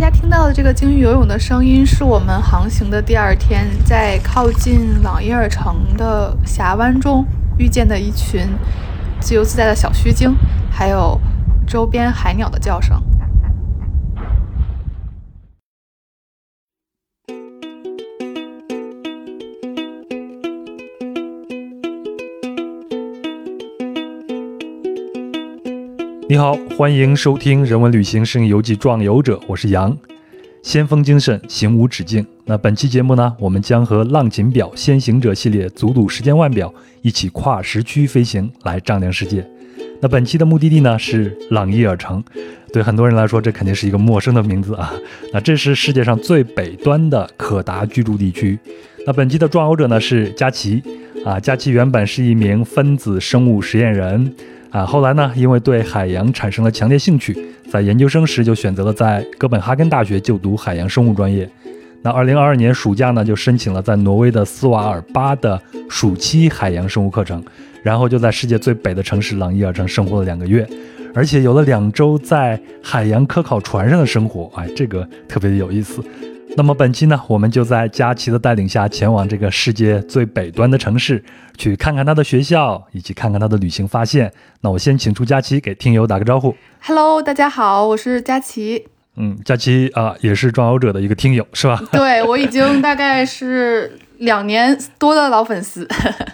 大家听到的这个鲸鱼游泳的声音，是我们航行的第二天，在靠近朗伊尔城的峡湾中遇见的一群自由自在的小须鲸，还有周边海鸟的叫声。你好，欢迎收听《人文旅行摄影游记·壮游者》，我是杨。先锋精神，行无止境。那本期节目呢，我们将和浪琴表先行者系列祖鲁时间腕表一起跨时区飞行，来丈量世界。那本期的目的地呢是朗伊尔城，对很多人来说，这肯定是一个陌生的名字啊。那这是世界上最北端的可达居住地区。那本期的壮游者呢是佳琪啊，佳琪原本是一名分子生物实验人。啊，后来呢，因为对海洋产生了强烈兴趣，在研究生时就选择了在哥本哈根大学就读海洋生物专业。那二零二二年暑假呢，就申请了在挪威的斯瓦尔巴的暑期海洋生物课程，然后就在世界最北的城市朗伊尔城生活了两个月，而且有了两周在海洋科考船上的生活，哎，这个特别有意思。那么本期呢，我们就在佳琪的带领下，前往这个世界最北端的城市，去看看他的学校，以及看看他的旅行发现。那我先请出佳琪给听友打个招呼。Hello，大家好，我是佳琪。嗯，佳琪啊，也是壮游者的一个听友，是吧？对，我已经大概是两年多的老粉丝。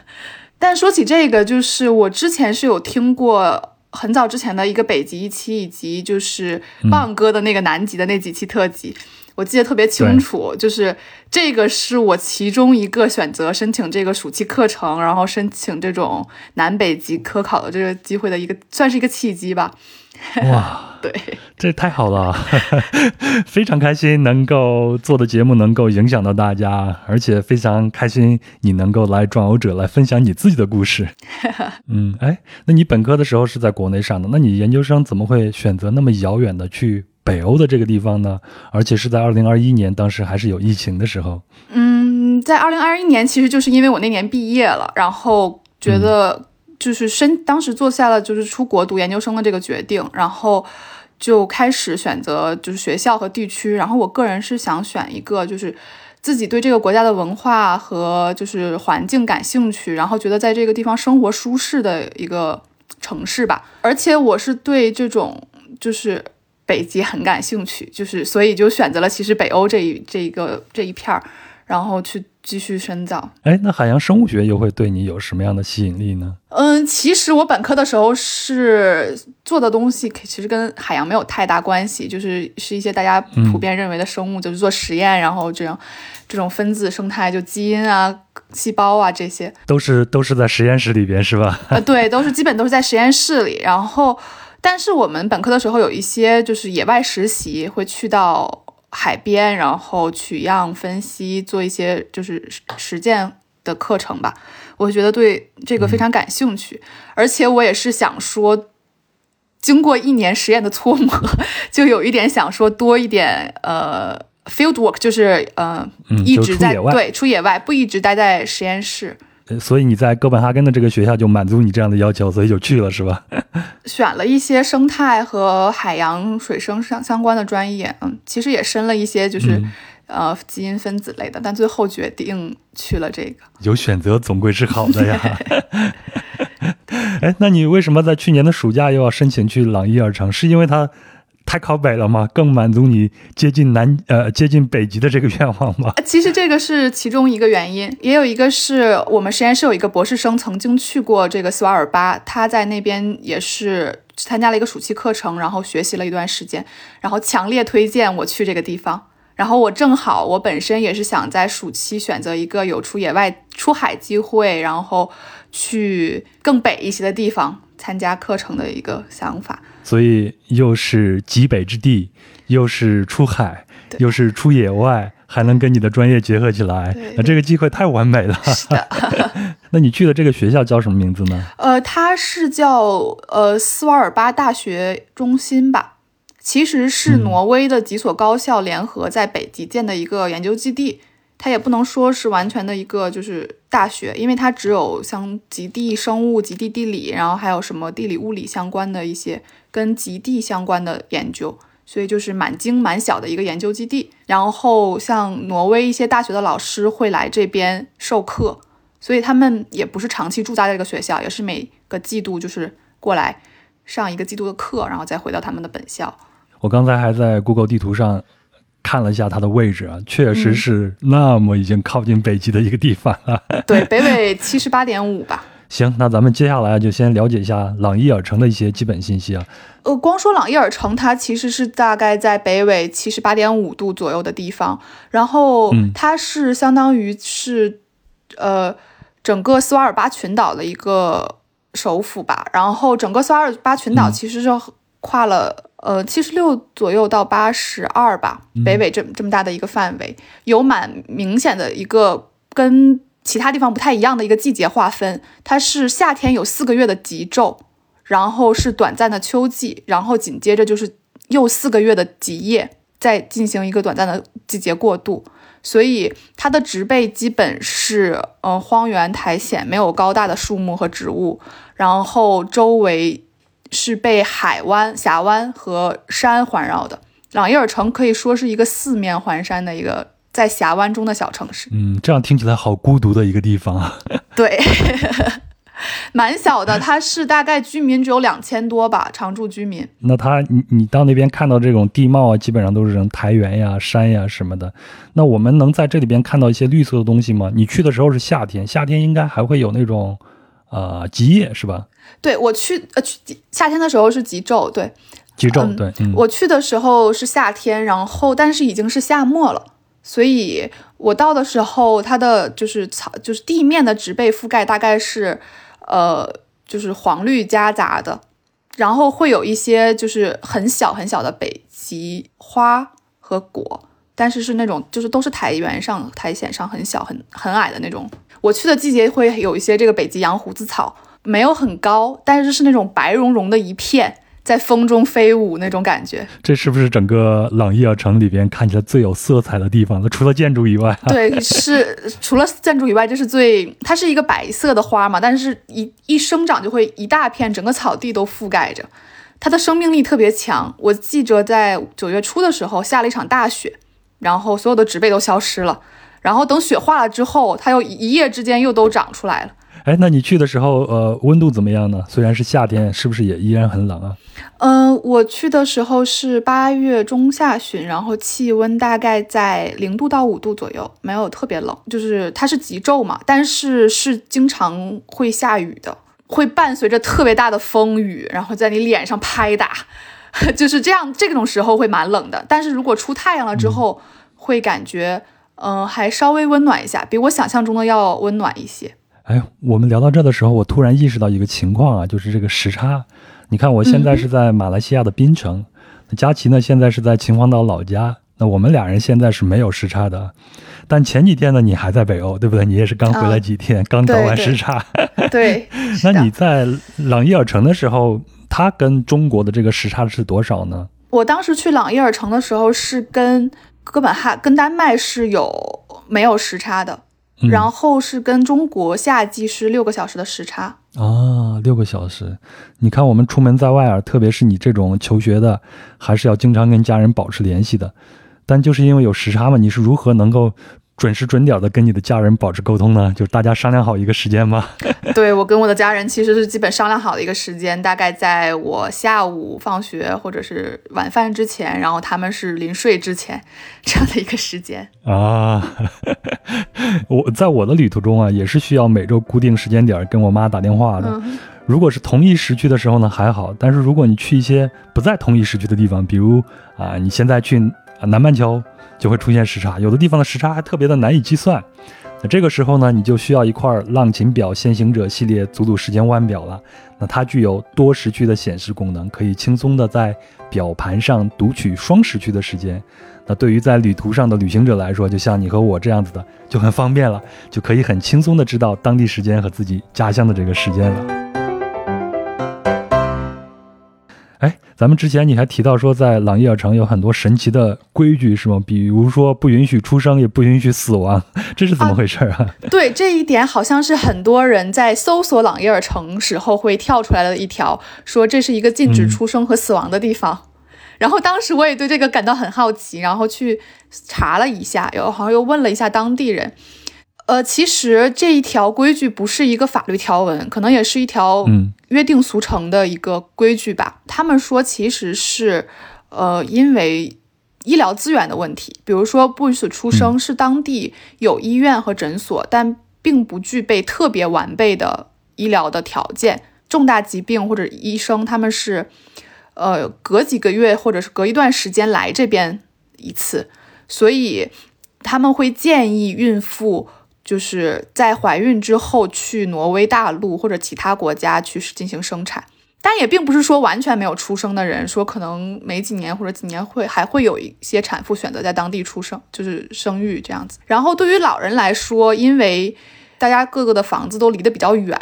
但说起这个，就是我之前是有听过很早之前的一个北极一期，以及就是棒哥的那个南极的那几期特辑。我记得特别清楚，就是这个是我其中一个选择申请这个暑期课程，然后申请这种南北极科考的这个机会的一个，算是一个契机吧。哇，对，这太好了，非常开心能够做的节目能够影响到大家，而且非常开心你能够来壮游者来分享你自己的故事。嗯，哎，那你本科的时候是在国内上的，那你研究生怎么会选择那么遥远的去？北欧的这个地方呢，而且是在二零二一年，当时还是有疫情的时候。嗯，在二零二一年，其实就是因为我那年毕业了，然后觉得就是申，当时做下了就是出国读研究生的这个决定，然后就开始选择就是学校和地区。然后我个人是想选一个就是自己对这个国家的文化和就是环境感兴趣，然后觉得在这个地方生活舒适的一个城市吧。而且我是对这种就是。北极很感兴趣，就是所以就选择了其实北欧这一这一个这一片儿，然后去继续深造。哎，那海洋生物学又会对你有什么样的吸引力呢？嗯，其实我本科的时候是做的东西，其实跟海洋没有太大关系，就是是一些大家普遍认为的生物，就是做实验，然后这样这种分子生态，就基因啊、细胞啊这些，都是都是在实验室里边是吧？呃，对，都是基本都是在实验室里，然后。但是我们本科的时候有一些就是野外实习，会去到海边，然后取样分析，做一些就是实践的课程吧。我觉得对这个非常感兴趣，而且我也是想说，经过一年实验的搓磨，就有一点想说多一点呃 field work，就是呃一直在对出野外，不一直待在实验室。所以你在哥本哈根的这个学校就满足你这样的要求，所以就去了是吧？选了一些生态和海洋水生相相关的专业，嗯，其实也申了一些就是呃基因分子类的，但最后决定去了这个。有选择总归是好的呀。哎，那你为什么在去年的暑假又要申请去朗伊尔城？是因为它？太靠北了吗？更满足你接近南呃接近北极的这个愿望吗？其实这个是其中一个原因，也有一个是我们实验室有一个博士生曾经去过这个斯瓦尔巴，他在那边也是参加了一个暑期课程，然后学习了一段时间，然后强烈推荐我去这个地方。然后我正好我本身也是想在暑期选择一个有出野外出海机会，然后去更北一些的地方参加课程的一个想法。所以又是极北之地，又是出海，又是出野外，还能跟你的专业结合起来，那这个机会太完美了。是的。那你去的这个学校叫什么名字呢？呃，它是叫呃斯瓦尔巴大学中心吧，其实是挪威的几所高校联合在北极建的一个研究基地。它也不能说是完全的一个就是大学，因为它只有像极地生物、极地地理，然后还有什么地理物理相关的一些跟极地相关的研究，所以就是蛮精蛮小的一个研究基地。然后像挪威一些大学的老师会来这边授课，所以他们也不是长期驻扎在这个学校，也是每个季度就是过来上一个季度的课，然后再回到他们的本校。我刚才还在 Google 地图上看了一下它的位置啊，确实是那么已经靠近北极的一个地方啊。对，北纬七十八点五吧。行，那咱们接下来就先了解一下朗伊尔城的一些基本信息啊。呃，光说朗伊尔城，它其实是大概在北纬七十八点五度左右的地方，然后它是相当于是呃整个斯瓦尔巴群岛的一个首府吧。然后整个斯瓦尔巴群岛其实是跨了。呃，七十六左右到八十二吧，北纬这这么大的一个范围，有蛮明显的一个跟其他地方不太一样的一个季节划分。它是夏天有四个月的极昼，然后是短暂的秋季，然后紧接着就是又四个月的极夜，再进行一个短暂的季节过渡。所以它的植被基本是呃荒原苔藓，没有高大的树木和植物，然后周围。是被海湾、峡湾和山环绕的。朗伊尔城可以说是一个四面环山的一个在峡湾中的小城市。嗯，这样听起来好孤独的一个地方啊。对，蛮小的，它是大概居民只有两千多吧，常住居民。那它，你你到那边看到这种地貌啊，基本上都是这种苔原呀、山呀什么的。那我们能在这里边看到一些绿色的东西吗？你去的时候是夏天，夏天应该还会有那种。呃，极夜是吧？对我去，呃，去夏天的时候是极昼，对，极昼，对，我去的时候是夏天，然后但是已经是夏末了，所以我到的时候，它的就是草，就是地面的植被覆盖大概是，呃，就是黄绿夹杂的，然后会有一些就是很小很小的北极花和果，但是是那种就是都是苔原上苔藓上很小很很矮的那种。我去的季节会有一些这个北极洋胡子草，没有很高，但是是那种白茸茸的一片，在风中飞舞那种感觉。这是不是整个朗伊尔城里边看起来最有色彩的地方？了除了建筑以外，对，是除了建筑以外，这是最，它是一个白色的花嘛，但是一一生长就会一大片，整个草地都覆盖着，它的生命力特别强。我记着在九月初的时候下了一场大雪，然后所有的植被都消失了。然后等雪化了之后，它又一夜之间又都长出来了。哎，那你去的时候，呃，温度怎么样呢？虽然是夏天，是不是也依然很冷啊？嗯，我去的时候是八月中下旬，然后气温大概在零度到五度左右，没有特别冷。就是它是极昼嘛，但是是经常会下雨的，会伴随着特别大的风雨，然后在你脸上拍打，就是这样。这种时候会蛮冷的，但是如果出太阳了之后，会感觉。嗯，还稍微温暖一下，比我想象中的要温暖一些。哎，我们聊到这的时候，我突然意识到一个情况啊，就是这个时差。你看，我现在是在马来西亚的槟城，那佳琪呢，现在是在秦皇岛老家。那我们俩人现在是没有时差的，但前几天呢，你还在北欧，对不对？你也是刚回来几天，刚倒完时差。对。那你在朗伊尔城的时候，它跟中国的这个时差是多少呢？我当时去朗伊尔城的时候是跟。哥本哈跟丹麦是有没有时差的，然后是跟中国夏季是六个小时的时差啊，六个小时。你看我们出门在外啊，特别是你这种求学的，还是要经常跟家人保持联系的。但就是因为有时差嘛，你是如何能够？准时准点的跟你的家人保持沟通呢，就是大家商量好一个时间吗？对我跟我的家人其实是基本商量好的一个时间，大概在我下午放学或者是晚饭之前，然后他们是临睡之前这样的一个时间 啊。我在我的旅途中啊，也是需要每周固定时间点跟我妈打电话的。如果是同一时区的时候呢还好，但是如果你去一些不在同一时区的地方，比如啊，你现在去啊南半球。就会出现时差，有的地方的时差还特别的难以计算。那这个时候呢，你就需要一块浪琴表先行者系列祖祖时间腕表了。那它具有多时区的显示功能，可以轻松的在表盘上读取双时区的时间。那对于在旅途上的旅行者来说，就像你和我这样子的，就很方便了，就可以很轻松的知道当地时间和自己家乡的这个时间了。哎，咱们之前你还提到说，在朗伊尔城有很多神奇的规矩，是吗？比如说不允许出生，也不允许死亡，这是怎么回事啊？对，这一点好像是很多人在搜索朗伊尔城时候会跳出来的一条，说这是一个禁止出生和死亡的地方。然后当时我也对这个感到很好奇，然后去查了一下，又好像又问了一下当地人。呃，其实这一条规矩不是一个法律条文，可能也是一条约定俗成的一个规矩吧。他们说其实是，呃，因为医疗资源的问题，比如说不允许出生是当地有医院和诊所，但并不具备特别完备的医疗的条件。重大疾病或者医生他们是，呃，隔几个月或者是隔一段时间来这边一次，所以他们会建议孕妇就是在怀孕之后去挪威大陆或者其他国家去进行生产。但也并不是说完全没有出生的人，说可能没几年或者几年会还会有一些产妇选择在当地出生，就是生育这样子。然后对于老人来说，因为大家各个的房子都离得比较远。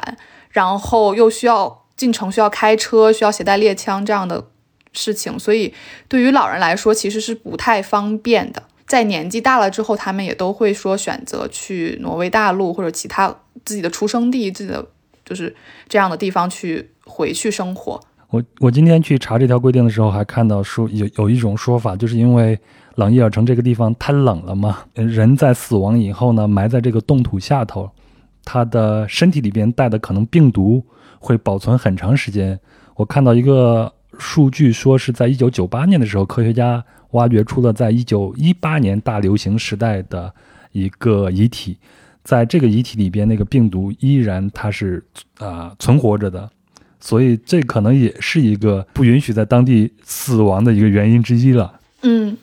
然后又需要进城，需要开车，需要携带猎枪这样的事情，所以对于老人来说其实是不太方便的。在年纪大了之后，他们也都会说选择去挪威大陆或者其他自己的出生地，自己的就是这样的地方去回去生活。我我今天去查这条规定的时候，还看到说有有一种说法，就是因为朗伊尔城这个地方太冷了嘛，人在死亡以后呢，埋在这个冻土下头。他的身体里边带的可能病毒会保存很长时间。我看到一个数据说是在一九九八年的时候，科学家挖掘出了在一九一八年大流行时代的一个遗体，在这个遗体里边，那个病毒依然它是啊存活着的，所以这可能也是一个不允许在当地死亡的一个原因之一了。嗯。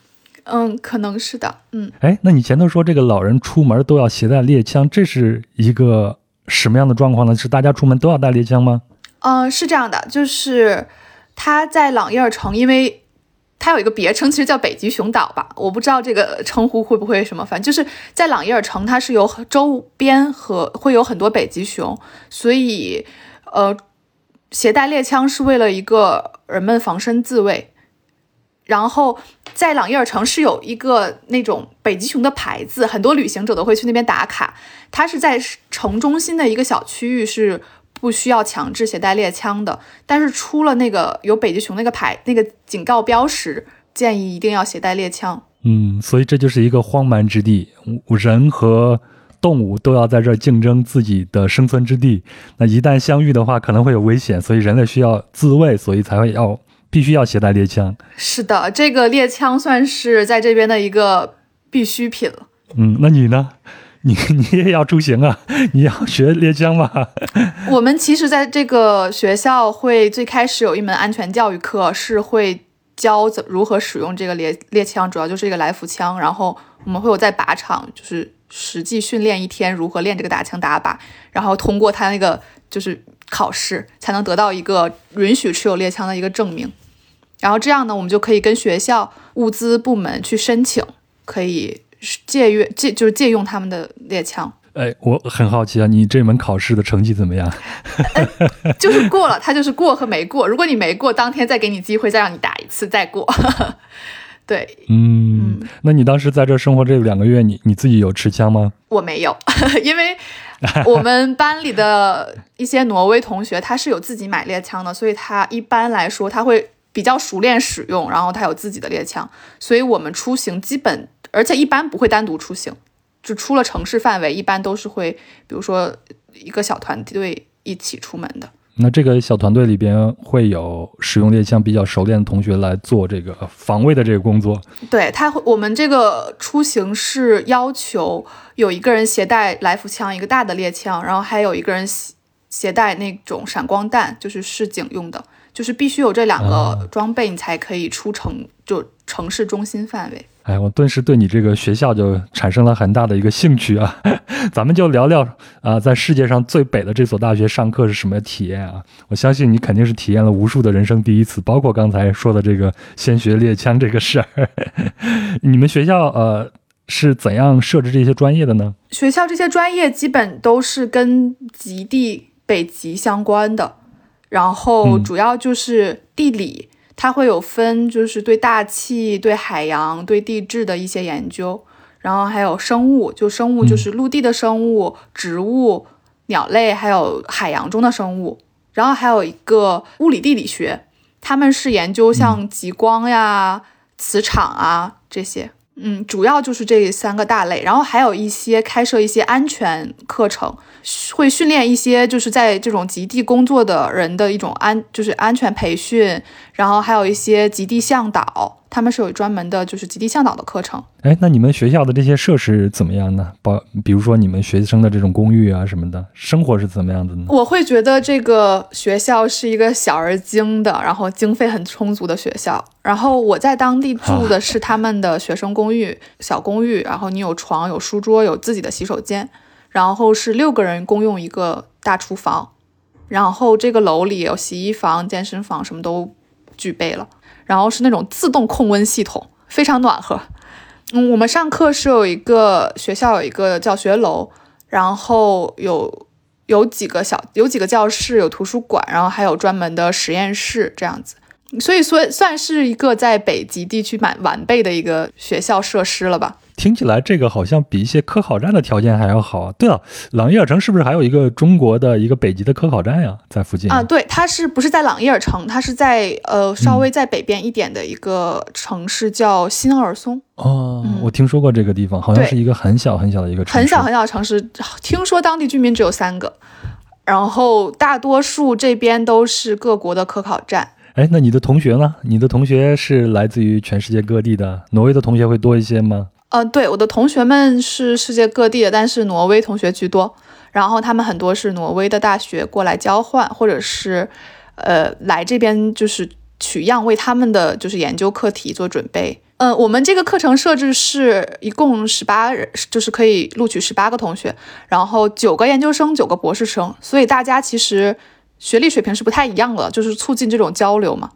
嗯，可能是的。嗯，哎，那你前头说这个老人出门都要携带猎枪，这是一个什么样的状况呢？是大家出门都要带猎枪吗？嗯，是这样的，就是他在朗伊尔城，因为它有一个别称，其实叫北极熊岛吧。我不知道这个称呼会不会什么，反正就是在朗伊尔城，它是有周边和会有很多北极熊，所以呃，携带猎枪是为了一个人们防身自卫。然后在朗伊尔城是有一个那种北极熊的牌子，很多旅行者都会去那边打卡。它是在城中心的一个小区域，是不需要强制携带猎枪的。但是出了那个有北极熊那个牌那个警告标识，建议一定要携带猎枪。嗯，所以这就是一个荒蛮之地，人和动物都要在这儿竞争自己的生存之地。那一旦相遇的话，可能会有危险，所以人类需要自卫，所以才会要。必须要携带猎枪，是的，这个猎枪算是在这边的一个必需品了。嗯，那你呢？你 你也要出行啊？你要学猎枪吗？我们其实在这个学校会最开始有一门安全教育课，是会教怎如何使用这个猎猎枪，主要就是一个来福枪。然后我们会有在靶场，就是实际训练一天如何练这个打枪打靶，然后通过他那个就是考试，才能得到一个允许持有猎枪的一个证明。然后这样呢，我们就可以跟学校物资部门去申请，可以借阅借就是借用他们的猎枪。哎，我很好奇啊，你这门考试的成绩怎么样？就是过了，他就是过和没过。如果你没过，当天再给你机会，再让你打一次，再过。对，嗯，那你当时在这生活这两个月，你你自己有持枪吗？我没有，因为我们班里的一些挪威同学他是有自己买猎枪的，所以他一般来说他会。比较熟练使用，然后他有自己的猎枪，所以我们出行基本，而且一般不会单独出行，就出了城市范围，一般都是会，比如说一个小团队一起出门的。那这个小团队里边会有使用猎枪比较熟练的同学来做这个防卫的这个工作。对他，我们这个出行是要求有一个人携带来福枪，一个大的猎枪，然后还有一个人携携带那种闪光弹，就是示警用的。就是必须有这两个装备，你才可以出城，就城市中心范围。哎，我顿时对你这个学校就产生了很大的一个兴趣啊！咱们就聊聊啊，在世界上最北的这所大学上课是什么体验啊？我相信你肯定是体验了无数的人生第一次，包括刚才说的这个先学猎枪这个事儿。你们学校呃是怎样设置这些专业的呢？学校这些专业基本都是跟极地北极相关的。然后主要就是地理，它会有分，就是对大气、对海洋、对地质的一些研究。然后还有生物，就生物就是陆地的生物、植物、鸟类，还有海洋中的生物。然后还有一个物理地理学，他们是研究像极光呀、磁场啊这些。嗯，主要就是这三个大类，然后还有一些开设一些安全课程，会训练一些就是在这种极地工作的人的一种安，就是安全培训，然后还有一些极地向导。他们是有专门的，就是极地向导的课程。哎，那你们学校的这些设施怎么样呢？包，比如说你们学生的这种公寓啊什么的，生活是怎么样子呢？我会觉得这个学校是一个小而精的，然后经费很充足的学校。然后我在当地住的是他们的学生公寓，小公寓。然后你有床、有书桌、有自己的洗手间，然后是六个人共用一个大厨房。然后这个楼里有洗衣房、健身房，什么都具备了。然后是那种自动控温系统，非常暖和。嗯，我们上课是有一个学校有一个教学楼，然后有有几个小有几个教室，有图书馆，然后还有专门的实验室这样子。所以说算是一个在北极地区蛮完备的一个学校设施了吧。听起来这个好像比一些科考站的条件还要好啊！对了，朗伊尔城是不是还有一个中国的一个北极的科考站呀？在附近啊？对，它是不是在朗伊尔城？它是在呃稍微在北边一点的一个城市叫新奥尔松。哦，我听说过这个地方，好像是一个很小很小的一个城市，很小很小的城市。听说当地居民只有三个，然后大多数这边都是各国的科考站。哎，那你的同学呢？你的同学是来自于全世界各地的，挪威的同学会多一些吗？呃，对，我的同学们是世界各地的，但是挪威同学居多。然后他们很多是挪威的大学过来交换，或者是，呃，来这边就是取样，为他们的就是研究课题做准备。嗯，我们这个课程设置是一共十八人，就是可以录取十八个同学，然后九个研究生，九个博士生，所以大家其实学历水平是不太一样的，就是促进这种交流嘛。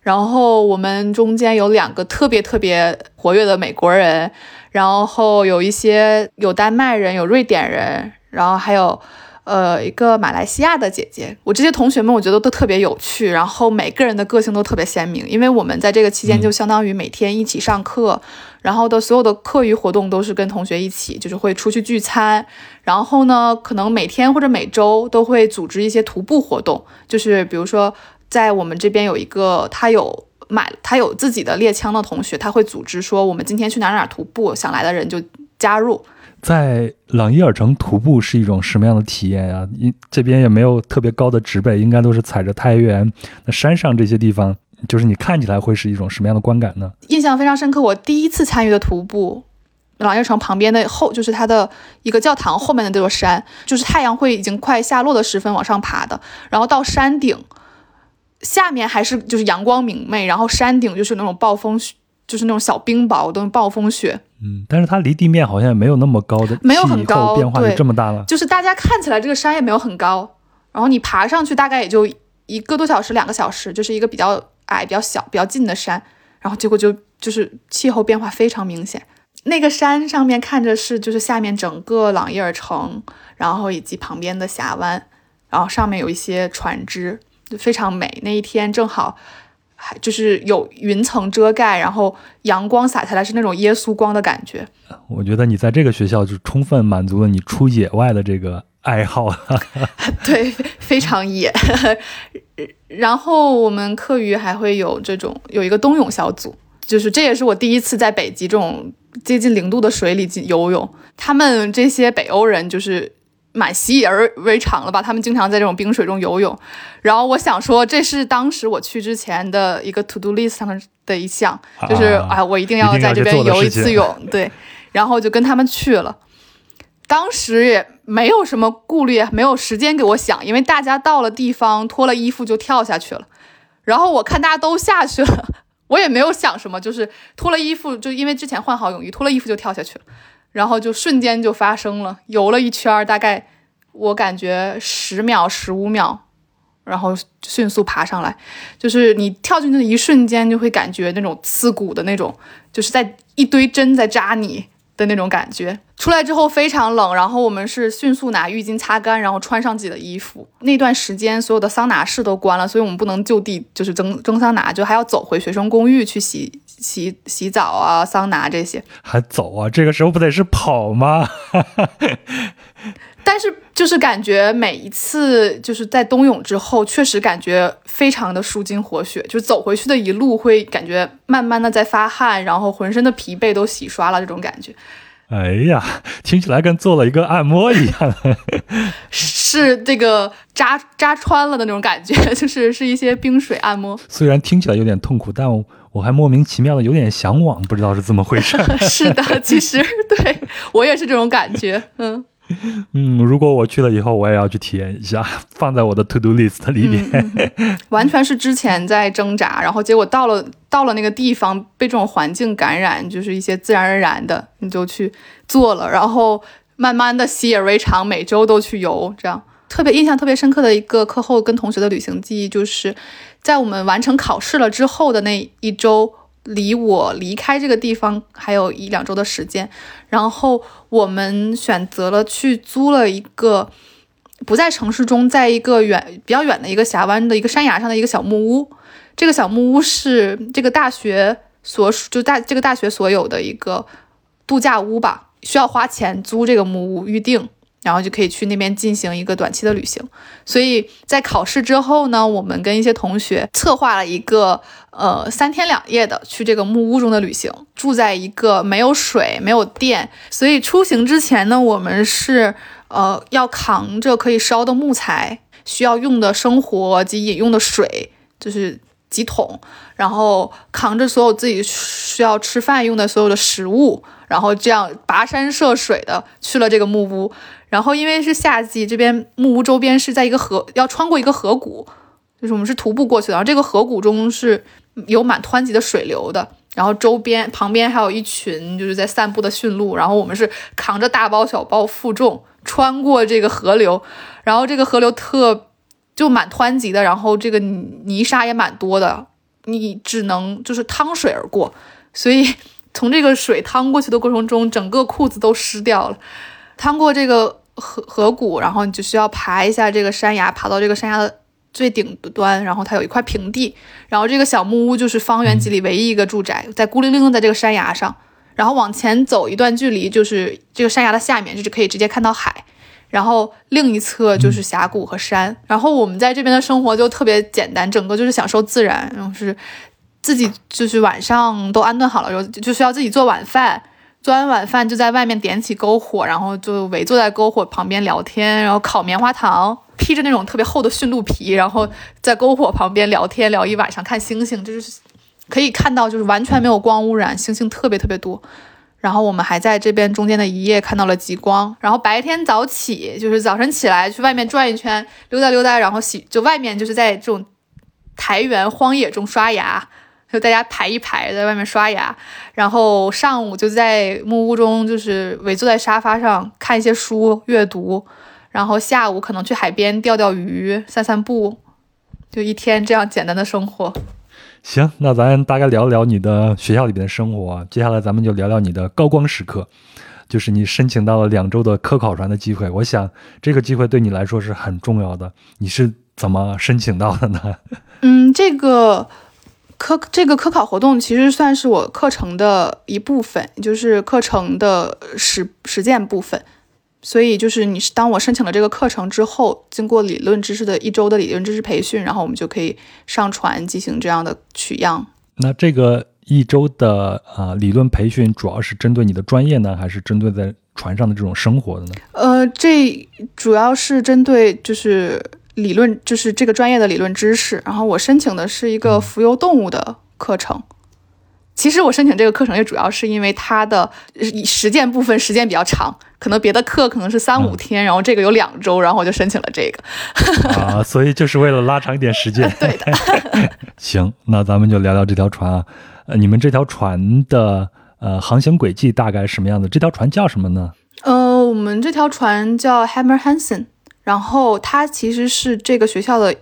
然后我们中间有两个特别特别活跃的美国人，然后有一些有丹麦人，有瑞典人，然后还有呃一个马来西亚的姐姐。我这些同学们我觉得都特别有趣，然后每个人的个性都特别鲜明。因为我们在这个期间就相当于每天一起上课，然后的所有的课余活动都是跟同学一起，就是会出去聚餐。然后呢，可能每天或者每周都会组织一些徒步活动，就是比如说。在我们这边有一个，他有买，他有自己的猎枪的同学，他会组织说，我们今天去哪哪徒步，想来的人就加入。在朗伊尔城徒步是一种什么样的体验呀？因这边也没有特别高的植被，应该都是踩着太原。那山上这些地方，就是你看起来会是一种什么样的观感呢？印象非常深刻，我第一次参与的徒步，朗伊尔城旁边的后，就是它的一个教堂后面的这座山，就是太阳会已经快下落的时分往上爬的，然后到山顶。下面还是就是阳光明媚，然后山顶就是那种暴风雪，就是那种小冰雹的暴风雪。嗯，但是它离地面好像也没有那么高的，没有很高，变化就这么大了。就是大家看起来这个山也没有很高，然后你爬上去大概也就一个多小时、两个小时，就是一个比较矮、比较小、比较近的山，然后结果就就是气候变化非常明显。那个山上面看着是就是下面整个朗伊尔城，然后以及旁边的峡湾，然后上面有一些船只。非常美，那一天正好还就是有云层遮盖，然后阳光洒下来是那种耶稣光的感觉。我觉得你在这个学校就充分满足了你出野外的这个爱好。对，非常野。然后我们课余还会有这种有一个冬泳小组，就是这也是我第一次在北极这种接近零度的水里游泳。他们这些北欧人就是。蛮习以而为常了吧？他们经常在这种冰水中游泳，然后我想说，这是当时我去之前的一个 to do list 上的一项，就是哎，我一定要在这边游一次泳，对，然后就跟他们去了。当时也没有什么顾虑，没有时间给我想，因为大家到了地方脱了衣服就跳下去了。然后我看大家都下去了，我也没有想什么，就是脱了衣服，就因为之前换好泳衣，脱了衣服就跳下去了。然后就瞬间就发生了，游了一圈，大概我感觉十秒、十五秒，然后迅速爬上来。就是你跳进去的一瞬间，就会感觉那种刺骨的那种，就是在一堆针在扎你的那种感觉。出来之后非常冷，然后我们是迅速拿浴巾擦干，然后穿上自己的衣服。那段时间所有的桑拿室都关了，所以我们不能就地就是蒸蒸桑拿，就还要走回学生公寓去洗。洗洗澡啊，桑拿这些还走啊？这个时候不得是跑吗？但是。就是感觉每一次就是在冬泳之后，确实感觉非常的舒筋活血，就走回去的一路会感觉慢慢的在发汗，然后浑身的疲惫都洗刷了这种感觉。哎呀，听起来跟做了一个按摩一样，是这个扎扎穿了的那种感觉，就是是一些冰水按摩。虽然听起来有点痛苦，但我我还莫名其妙的有点向往，不知道是怎么回事。是的，其实对我也是这种感觉，嗯。嗯，如果我去了以后，我也要去体验一下，放在我的 to do list 里边。完全是之前在挣扎，然后结果到了到了那个地方，被这种环境感染，就是一些自然而然的，你就去做了，然后慢慢的习以为常，每周都去游。这样特别印象特别深刻的一个课后跟同学的旅行记忆，就是在我们完成考试了之后的那一周。离我离开这个地方还有一两周的时间，然后我们选择了去租了一个不在城市中，在一个远比较远的一个峡湾的一个山崖上的一个小木屋。这个小木屋是这个大学所属，就大这个大学所有的一个度假屋吧，需要花钱租这个木屋预定。然后就可以去那边进行一个短期的旅行，所以在考试之后呢，我们跟一些同学策划了一个呃三天两夜的去这个木屋中的旅行，住在一个没有水、没有电，所以出行之前呢，我们是呃要扛着可以烧的木材，需要用的生活及饮用的水就是几桶，然后扛着所有自己需要吃饭用的所有的食物，然后这样跋山涉水的去了这个木屋。然后因为是夏季，这边木屋周边是在一个河，要穿过一个河谷，就是我们是徒步过去的。然后这个河谷中是有蛮湍急的水流的，然后周边旁边还有一群就是在散步的驯鹿。然后我们是扛着大包小包负重穿过这个河流，然后这个河流特就蛮湍急的，然后这个泥沙也蛮多的，你只能就是趟水而过，所以从这个水趟过去的过程中，整个裤子都湿掉了，趟过这个。河河谷，然后你就需要爬一下这个山崖，爬到这个山崖的最顶端，然后它有一块平地，然后这个小木屋就是方圆几里唯一一个住宅，在孤零零的在这个山崖上，然后往前走一段距离，就是这个山崖的下面，就是可以直接看到海，然后另一侧就是峡谷和山，然后我们在这边的生活就特别简单，整个就是享受自然，然后是自己就是晚上都安顿好了，然后就需要自己做晚饭。做完晚饭就在外面点起篝火，然后就围坐在篝火旁边聊天，然后烤棉花糖，披着那种特别厚的驯鹿皮，然后在篝火旁边聊天聊一晚上，看星星，就是可以看到就是完全没有光污染，星星特别特别多。然后我们还在这边中间的一夜看到了极光。然后白天早起就是早晨起来去外面转一圈，溜达溜达，然后洗就外面就是在这种台原荒野中刷牙。就大家排一排在外面刷牙，然后上午就在木屋中，就是围坐在沙发上看一些书阅读，然后下午可能去海边钓钓鱼、散散步，就一天这样简单的生活。行，那咱大概聊聊你的学校里边的生活。接下来咱们就聊聊你的高光时刻，就是你申请到了两周的科考船的机会。我想这个机会对你来说是很重要的。你是怎么申请到的呢？嗯，这个。科这个科考活动其实算是我课程的一部分，就是课程的实实践部分。所以就是你是当我申请了这个课程之后，经过理论知识的一周的理论知识培训，然后我们就可以上船进行这样的取样。那这个一周的啊理论培训主要是针对你的专业呢，还是针对在船上的这种生活的呢？呃，这主要是针对就是。理论就是这个专业的理论知识，然后我申请的是一个浮游动物的课程。其实我申请这个课程也主要是因为它的实践部分时间比较长，可能别的课可能是三五天，然后这个有两周，然后我就申请了这个。啊，所以就是为了拉长一点时间。对的。行，那咱们就聊聊这条船啊。呃，你们这条船的呃航行轨迹大概什么样子？这条船叫什么呢？呃，我们这条船叫 Hammer Hansen。然后它其实是这个学校的，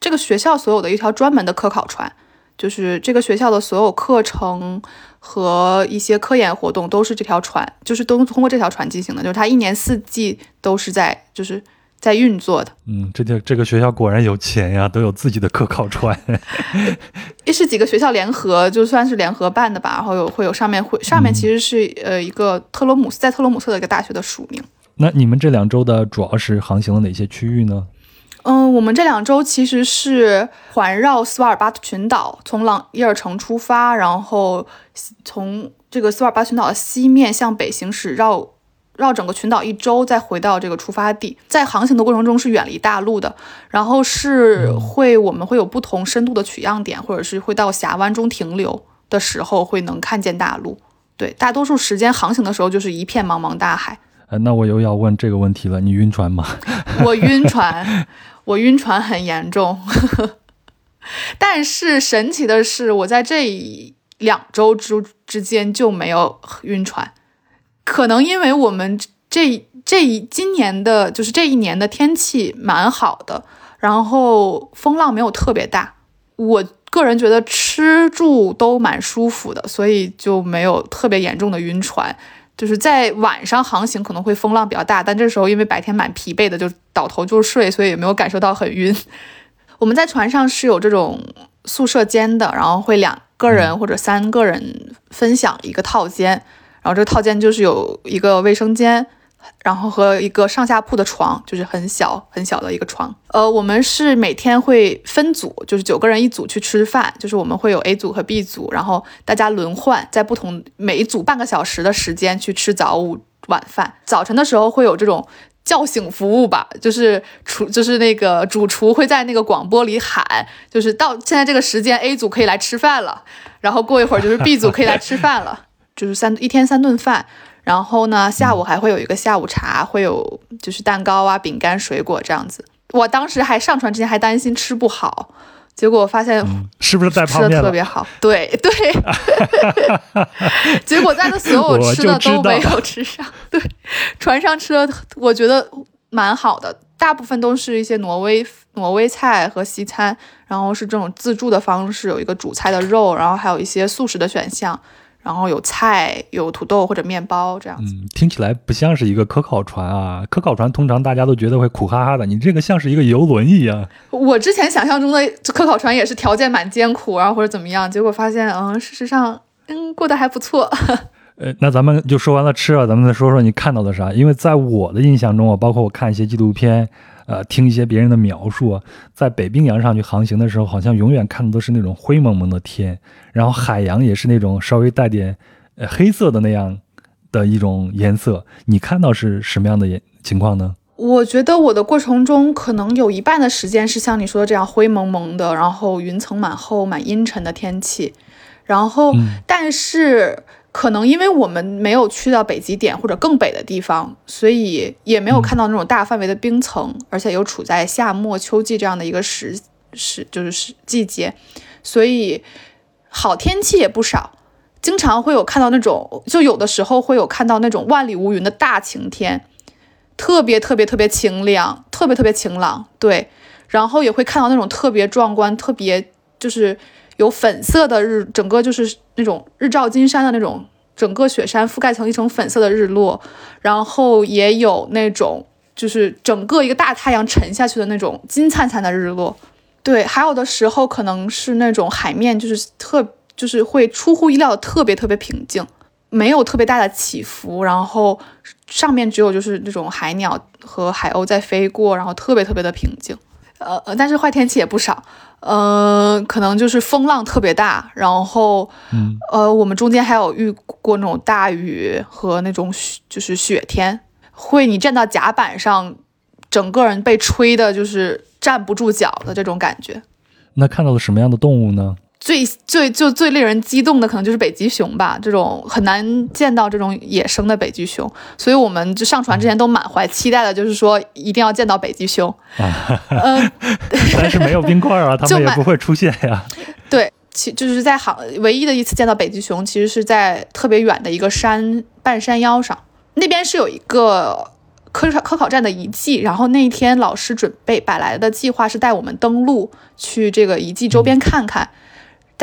这个学校所有的一条专门的科考船，就是这个学校的所有课程和一些科研活动都是这条船，就是都通过这条船进行的，就是它一年四季都是在就是在运作的。嗯，这就这个学校果然有钱呀，都有自己的科考船。也 是几个学校联合，就算是联合办的吧。然后有会有上面会上面其实是呃一个特罗姆斯在特罗姆瑟的一个大学的署名。那你们这两周的主要是航行了哪些区域呢？嗯，我们这两周其实是环绕斯瓦尔巴特群岛，从朗伊尔城出发，然后从这个斯瓦尔巴群岛的西面向北行驶，绕绕整个群岛一周，再回到这个出发地。在航行的过程中是远离大陆的，然后是会我们会有不同深度的取样点，或者是会到峡湾中停留的时候会能看见大陆。对，大多数时间航行的时候就是一片茫茫大海。那我又要问这个问题了，你晕船吗？我晕船，我晕船很严重。但是神奇的是，我在这两周之之间就没有晕船。可能因为我们这这一今年的，就是这一年的天气蛮好的，然后风浪没有特别大。我个人觉得吃住都蛮舒服的，所以就没有特别严重的晕船。就是在晚上航行可能会风浪比较大，但这时候因为白天蛮疲惫的，就倒头就睡，所以也没有感受到很晕。我们在船上是有这种宿舍间的，然后会两个人或者三个人分享一个套间，然后这个套间就是有一个卫生间。然后和一个上下铺的床，就是很小很小的一个床。呃，我们是每天会分组，就是九个人一组去吃饭，就是我们会有 A 组和 B 组，然后大家轮换在不同每一组半个小时的时间去吃早午晚饭。早晨的时候会有这种叫醒服务吧，就是厨就是那个主厨会在那个广播里喊，就是到现在这个时间 A 组可以来吃饭了，然后过一会儿就是 B 组可以来吃饭了，就是三一天三顿饭。然后呢，下午还会有一个下午茶，会有就是蛋糕啊、饼干、水果这样子。我当时还上船之前还担心吃不好，结果发现是不是带吃的特别好？对对，结果在的所有吃的都没有吃上。对，船上吃的我觉得蛮好的，大部分都是一些挪威挪威菜和西餐，然后是这种自助的方式，有一个主菜的肉，然后还有一些素食的选项。然后有菜，有土豆或者面包这样子。嗯，听起来不像是一个科考船啊。科考船通常大家都觉得会苦哈哈的，你这个像是一个游轮一样。我之前想象中的科考船也是条件蛮艰苦，然后或者怎么样，结果发现，嗯，事实上，嗯，过得还不错。呃，那咱们就说完了吃了，咱们再说说你看到的啥？因为在我的印象中啊，包括我看一些纪录片。呃，听一些别人的描述，在北冰洋上去航行的时候，好像永远看的都是那种灰蒙蒙的天，然后海洋也是那种稍微带点呃黑色的那样的一种颜色。你看到是什么样的情况呢？我觉得我的过程中可能有一半的时间是像你说的这样灰蒙蒙的，然后云层满厚、满阴沉的天气，然后但是。可能因为我们没有去到北极点或者更北的地方，所以也没有看到那种大范围的冰层，而且又处在夏末秋季这样的一个时时就是时季节，所以好天气也不少，经常会有看到那种，就有的时候会有看到那种万里无云的大晴天，特别特别特别清亮，特别特别晴朗，对，然后也会看到那种特别壮观，特别就是。有粉色的日，整个就是那种日照金山的那种，整个雪山覆盖成一层粉色的日落，然后也有那种就是整个一个大太阳沉下去的那种金灿灿的日落。对，还有的时候可能是那种海面就是特就是会出乎意料的特别特别平静，没有特别大的起伏，然后上面只有就是那种海鸟和海鸥在飞过，然后特别特别的平静。呃呃，但是坏天气也不少。呃，可能就是风浪特别大，然后，呃，我们中间还有遇过那种大雨和那种就是雪天，会你站到甲板上，整个人被吹的，就是站不住脚的这种感觉。那看到了什么样的动物呢？最最就最令人激动的可能就是北极熊吧，这种很难见到这种野生的北极熊，所以我们就上船之前都满怀期待的，就是说一定要见到北极熊。嗯，但是没有冰块啊，他们也不会出现呀。对，其就是在航唯一的一次见到北极熊，其实是在特别远的一个山半山腰上，那边是有一个科科考站的遗迹，然后那一天老师准备摆来的计划是带我们登陆去这个遗迹周边看看。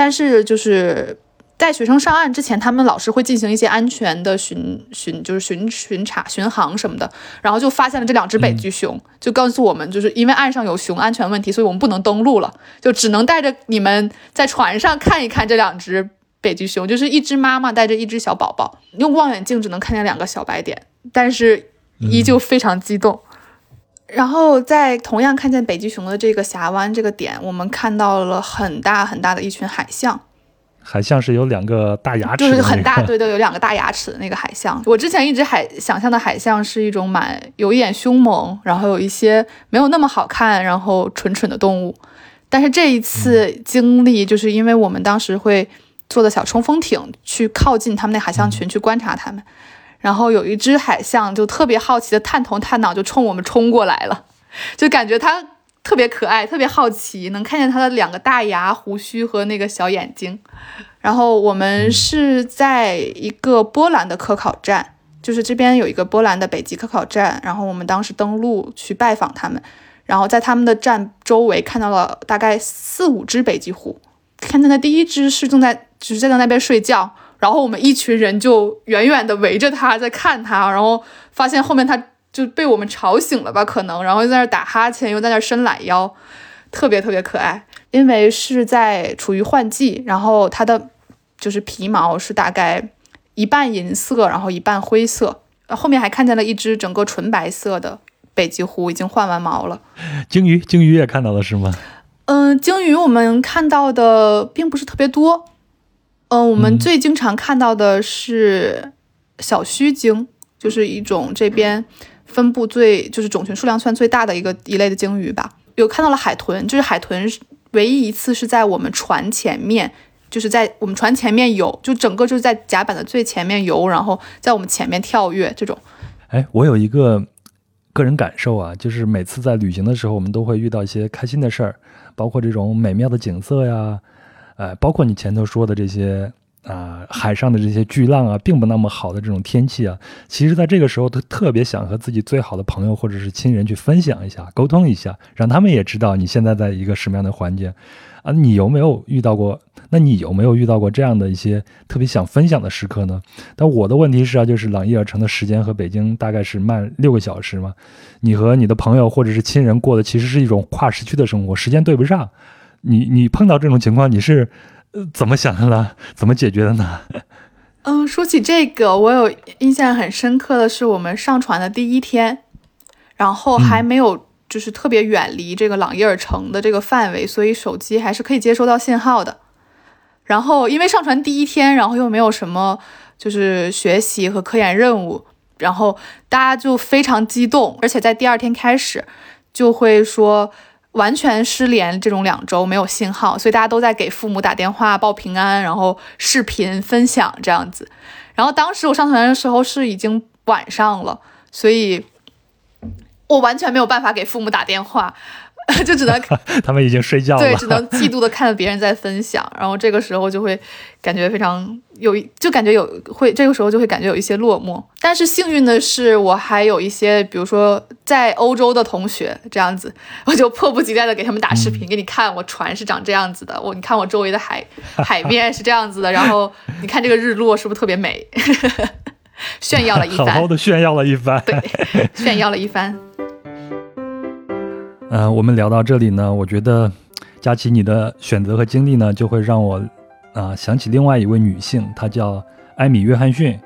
但是就是在学生上岸之前，他们老师会进行一些安全的巡巡，就是巡巡查、巡航什么的。然后就发现了这两只北极熊，就告诉我们，就是因为岸上有熊安全问题，所以我们不能登陆了，就只能带着你们在船上看一看这两只北极熊，就是一只妈妈带着一只小宝宝，用望远镜只能看见两个小白点，但是依旧非常激动。然后在同样看见北极熊的这个峡湾这个点，我们看到了很大很大的一群海象。海象是有两个大牙齿，就是很大，对对，有两个大牙齿的那个海象。我之前一直海想象的海象是一种蛮有一点凶猛，然后有一些没有那么好看，然后蠢蠢的动物。但是这一次经历，就是因为我们当时会坐的小冲锋艇去靠近他们那海象群去观察他们，然后有一只海象就特别好奇的探头探脑就冲我们冲过来了，就感觉它。特别可爱，特别好奇，能看见它的两个大牙、胡须和那个小眼睛。然后我们是在一个波兰的科考站，就是这边有一个波兰的北极科考站。然后我们当时登陆去拜访他们，然后在他们的站周围看到了大概四五只北极狐，看见的第一只是正在只是在那边睡觉，然后我们一群人就远远的围着它在看它，然后发现后面它。就被我们吵醒了吧？可能，然后又在那打哈欠，又在那伸懒腰，特别特别可爱。因为是在处于换季，然后它的就是皮毛是大概一半银色，然后一半灰色。后面还看见了一只整个纯白色的北极狐，已经换完毛了。鲸鱼，鲸鱼也看到了是吗？嗯，鲸鱼我们看到的并不是特别多。嗯，我们最经常看到的是小须鲸，就是一种这边。分布最就是种群数量算最大的一个一类的鲸鱼吧，有看到了海豚，就是海豚唯一一次是在我们船前面，就是在我们船前面游，就整个就是在甲板的最前面游，然后在我们前面跳跃这种。哎，我有一个个人感受啊，就是每次在旅行的时候，我们都会遇到一些开心的事儿，包括这种美妙的景色呀，呃，包括你前头说的这些。啊，海上的这些巨浪啊，并不那么好的这种天气啊，其实在这个时候，都特别想和自己最好的朋友或者是亲人去分享一下，沟通一下，让他们也知道你现在在一个什么样的环境啊。你有没有遇到过？那你有没有遇到过这样的一些特别想分享的时刻呢？但我的问题是啊，就是朗伊尔城的时间和北京大概是慢六个小时嘛，你和你的朋友或者是亲人过的其实是一种跨时区的生活，时间对不上。你你碰到这种情况，你是？呃，怎么想的呢？怎么解决的呢？嗯，说起这个，我有印象很深刻的是，我们上船的第一天，然后还没有就是特别远离这个朗伊尔城的这个范围，所以手机还是可以接收到信号的。然后因为上船第一天，然后又没有什么就是学习和科研任务，然后大家就非常激动，而且在第二天开始就会说。完全失联，这种两周没有信号，所以大家都在给父母打电话报平安，然后视频分享这样子。然后当时我上团的时候是已经晚上了，所以我完全没有办法给父母打电话。就只能 他们已经睡觉了，对，只能嫉妒的看着别人在分享，然后这个时候就会感觉非常有，就感觉有会这个时候就会感觉有一些落寞。但是幸运的是，我还有一些，比如说在欧洲的同学这样子，我就迫不及待的给他们打视频，给你看我船是长这样子的，我你看我周围的海海面是这样子的，然后你看这个日落是不是特别美？炫耀了一番，好好的炫耀了一番，对，炫耀了一番。嗯，我们聊到这里呢，我觉得佳琪你的选择和经历呢，就会让我啊想起另外一位女性，她叫艾米·约翰逊。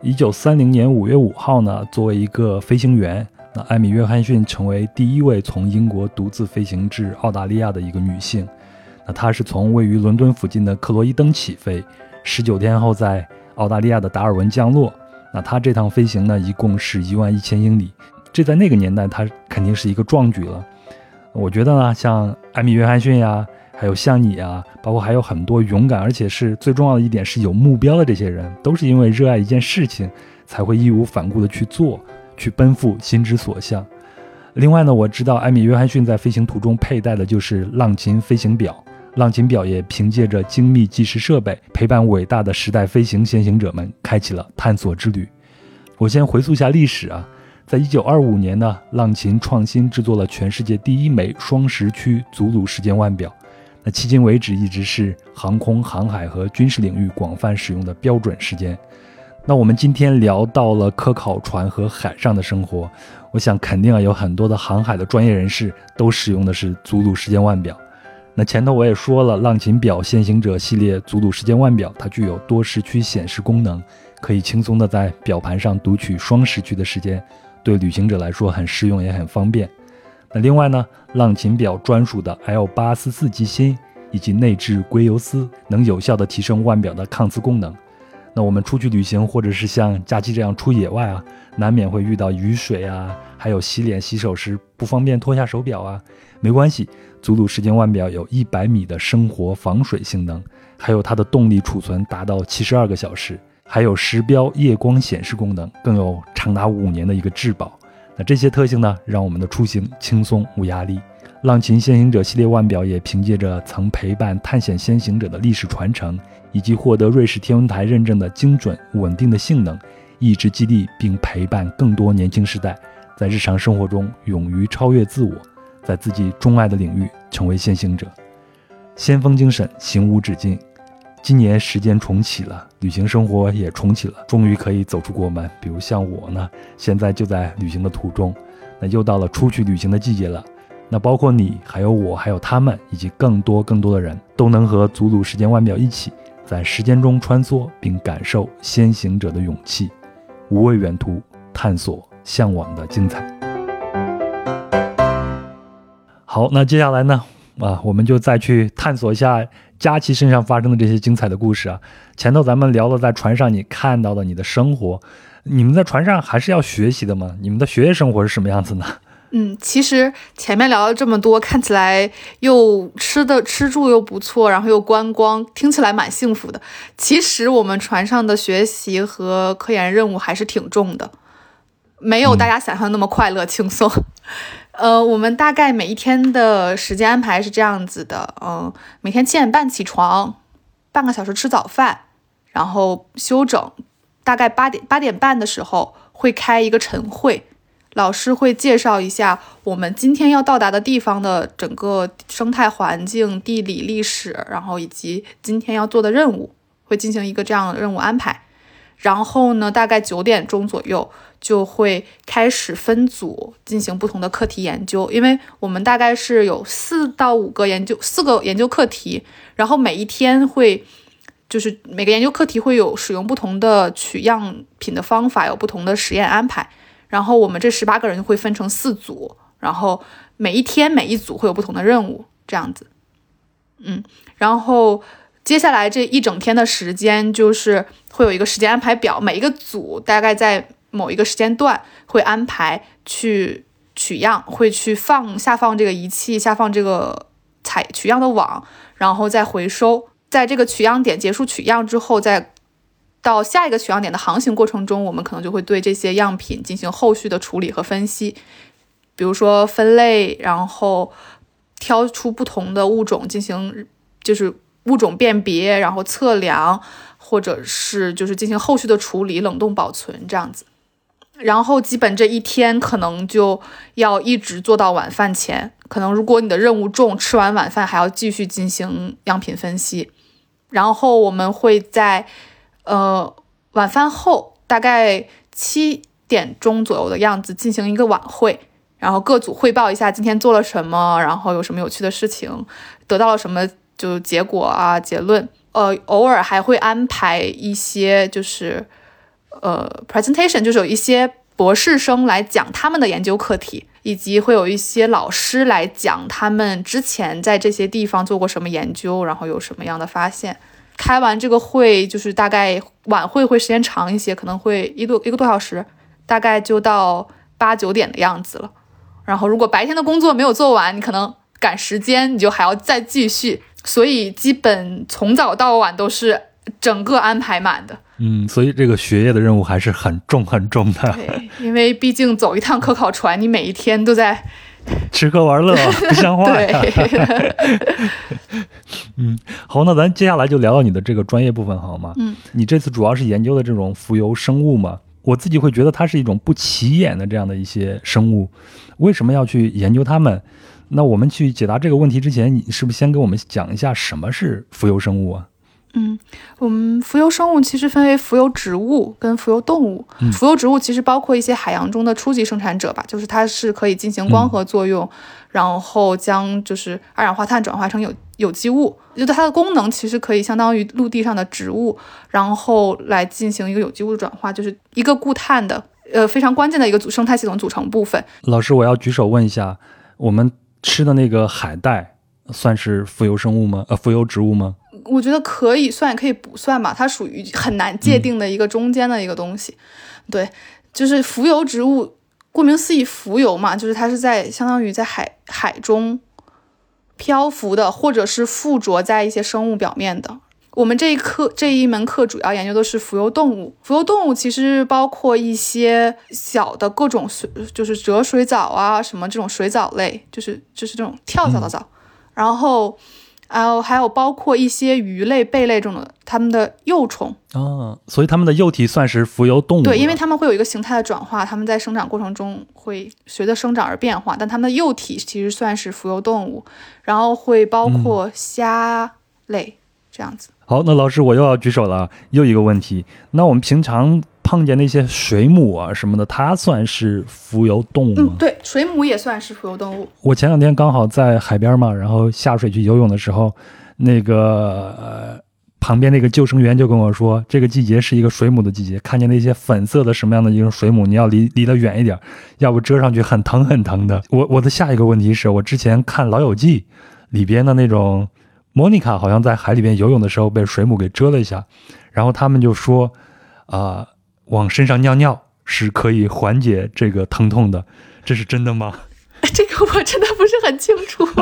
一九三零年五月五号呢，作为一个飞行员，那艾米·约翰逊成为第一位从英国独自飞行至澳大利亚的一个女性。那她是从位于伦敦附近的克罗伊登起飞，十九天后在澳大利亚的达尔文降落。那她这趟飞行呢，一共是一万一千英里，这在那个年代，她肯定是一个壮举了。我觉得呢，像艾米·约翰逊呀，还有像你啊，包括还有很多勇敢，而且是最重要的一点是有目标的这些人，都是因为热爱一件事情，才会义无反顾的去做，去奔赴心之所向。另外呢，我知道艾米·约翰逊在飞行途中佩戴的就是浪琴飞行表，浪琴表也凭借着精密计时设备，陪伴伟大的时代飞行先行者们开启了探索之旅。我先回溯一下历史啊。在一九二五年呢，浪琴创新制作了全世界第一枚双时区祖鲁时间腕表，那迄今为止一直是航空、航海和军事领域广泛使用的标准时间。那我们今天聊到了科考船和海上的生活，我想肯定啊有很多的航海的专业人士都使用的是祖鲁时间腕表。那前头我也说了，浪琴表先行者系列祖鲁时间腕表，它具有多时区显示功能，可以轻松的在表盘上读取双时区的时间。对旅行者来说很实用也很方便。那另外呢，浪琴表专属的 L 八四四机芯以及内置硅油丝，能有效的提升腕表的抗磁功能。那我们出去旅行，或者是像假期这样出野外啊，难免会遇到雨水啊，还有洗脸洗手时不方便脱下手表啊，没关系，祖鲁时间腕表有一百米的生活防水性能，还有它的动力储存达到七十二个小时，还有时标夜光显示功能，更有长达五年的一个质保。那这些特性呢，让我们的出行轻松无压力。浪琴先行者系列腕表也凭借着曾陪伴探险先行者的历史传承。以及获得瑞士天文台认证的精准稳定的性能，一直激励并陪伴更多年轻时代，在日常生活中勇于超越自我，在自己钟爱的领域成为先行者。先锋精神，行无止境。今年时间重启了，旅行生活也重启了，终于可以走出国门。比如像我呢，现在就在旅行的途中。那又到了出去旅行的季节了。那包括你，还有我，还有他们，以及更多更多的人，都能和祖鲁时间腕表一起。在时间中穿梭，并感受先行者的勇气，无畏远途，探索向往的精彩。好，那接下来呢？啊，我们就再去探索一下佳琪身上发生的这些精彩的故事啊。前头咱们聊了在船上你看到的你的生活，你们在船上还是要学习的吗？你们的学业生活是什么样子呢？嗯，其实前面聊了这么多，看起来又吃的吃住又不错，然后又观光，听起来蛮幸福的。其实我们船上的学习和科研任务还是挺重的，没有大家想象那么快乐轻松。呃，我们大概每一天的时间安排是这样子的，嗯，每天七点半起床，半个小时吃早饭，然后休整，大概八点八点半的时候会开一个晨会。老师会介绍一下我们今天要到达的地方的整个生态环境、地理历史，然后以及今天要做的任务，会进行一个这样的任务安排。然后呢，大概九点钟左右就会开始分组进行不同的课题研究，因为我们大概是有四到五个研究四个研究课题，然后每一天会就是每个研究课题会有使用不同的取样品的方法，有不同的实验安排。然后我们这十八个人会分成四组，然后每一天每一组会有不同的任务，这样子。嗯，然后接下来这一整天的时间就是会有一个时间安排表，每一个组大概在某一个时间段会安排去取样，会去放下放这个仪器，下放这个采取样的网，然后再回收，在这个取样点结束取样之后再。到下一个取样点的航行过程中，我们可能就会对这些样品进行后续的处理和分析，比如说分类，然后挑出不同的物种进行就是物种辨别，然后测量，或者是就是进行后续的处理，冷冻保存这样子。然后基本这一天可能就要一直做到晚饭前，可能如果你的任务重，吃完晚饭还要继续进行样品分析。然后我们会在。呃，晚饭后大概七点钟左右的样子进行一个晚会，然后各组汇报一下今天做了什么，然后有什么有趣的事情，得到了什么就结果啊结论。呃，偶尔还会安排一些就是呃 presentation，就是有一些博士生来讲他们的研究课题，以及会有一些老师来讲他们之前在这些地方做过什么研究，然后有什么样的发现。开完这个会，就是大概晚会会时间长一些，可能会一多一个多小时，大概就到八九点的样子了。然后如果白天的工作没有做完，你可能赶时间，你就还要再继续。所以基本从早到晚都是整个安排满的。嗯，所以这个学业的任务还是很重很重的。对，因为毕竟走一趟科考船，你每一天都在。吃喝玩乐不像话呀！嗯，好，那咱接下来就聊聊你的这个专业部分好吗？嗯，你这次主要是研究的这种浮游生物嘛？我自己会觉得它是一种不起眼的这样的一些生物，为什么要去研究它们？那我们去解答这个问题之前，你是不是先给我们讲一下什么是浮游生物啊？嗯，我们浮游生物其实分为浮游植物跟浮游动物。浮游植物其实包括一些海洋中的初级生产者吧，就是它是可以进行光合作用，然后将就是二氧化碳转化成有有机物。觉得它的功能其实可以相当于陆地上的植物，然后来进行一个有机物的转化，就是一个固碳的呃非常关键的一个组生态系统组成部分。老师，我要举手问一下，我们吃的那个海带算是浮游生物吗？呃，浮游植物吗？我觉得可以算，可以不算吧，它属于很难界定的一个中间的一个东西。对，就是浮游植物，顾名思义，浮游嘛，就是它是在相当于在海海中漂浮的，或者是附着在一些生物表面的。我们这一课这一门课主要研究的是浮游动物。浮游动物其实包括一些小的各种水，就是折水藻啊，什么这种水藻类，就是就是这种跳蚤的藻。然后，然后还有包括一些鱼类、贝类这种的，它们的幼虫。哦，所以它们的幼体算是浮游动物。对，因为它们会有一个形态的转化，它们在生长过程中会随着生长而变化，但它们的幼体其实算是浮游动物。然后会包括虾类这样子。好，那老师我又要举手了，又一个问题。那我们平常碰见那些水母啊什么的，它算是浮游动物吗？嗯，对，水母也算是浮游动物。我前两天刚好在海边嘛，然后下水去游泳的时候，那个呃旁边那个救生员就跟我说，这个季节是一个水母的季节，看见那些粉色的什么样的一种水母，你要离离得远一点，要不蛰上去很疼很疼的。我我的下一个问题是我之前看《老友记》里边的那种。莫妮卡好像在海里边游泳的时候被水母给蛰了一下，然后他们就说，啊，往身上尿尿是可以缓解这个疼痛的，这是真的吗？这个我真的不是很清楚，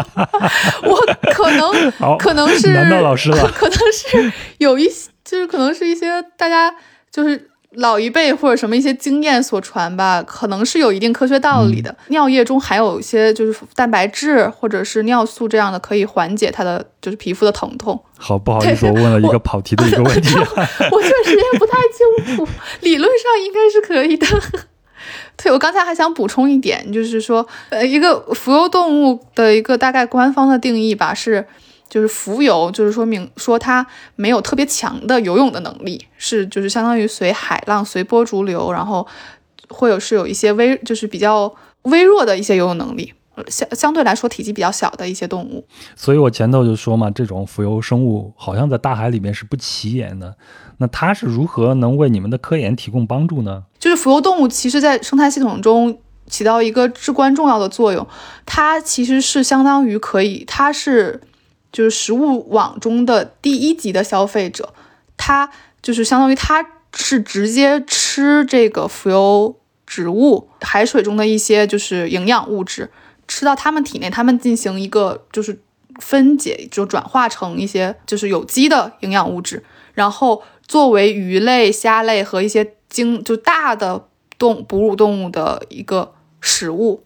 我可能可能是难道老师了？可能是有一些，就是可能是一些大家就是。老一辈或者什么一些经验所传吧，可能是有一定科学道理的。尿液中含有一些就是蛋白质或者是尿素这样的，可以缓解它的就是皮肤的疼痛。好，不好意思，我问了一个跑题的一个问题。我确实也不太清楚，理论上应该是可以的。对，我刚才还想补充一点，就是说，呃，一个浮游动物的一个大概官方的定义吧是。就是浮游，就是说明说它没有特别强的游泳的能力，是就是相当于随海浪随波逐流，然后会有是有一些微就是比较微弱的一些游泳能力，相相对来说体积比较小的一些动物。所以我前头就说嘛，这种浮游生物好像在大海里面是不起眼的，那它是如何能为你们的科研提供帮助呢？就是浮游动物其实在生态系统中起到一个至关重要的作用，它其实是相当于可以，它是。就是食物网中的第一级的消费者，它就是相当于它是直接吃这个浮游植物海水中的一些就是营养物质，吃到它们体内，它们进行一个就是分解，就转化成一些就是有机的营养物质，然后作为鱼类、虾类和一些精就大的动哺乳动物的一个食物。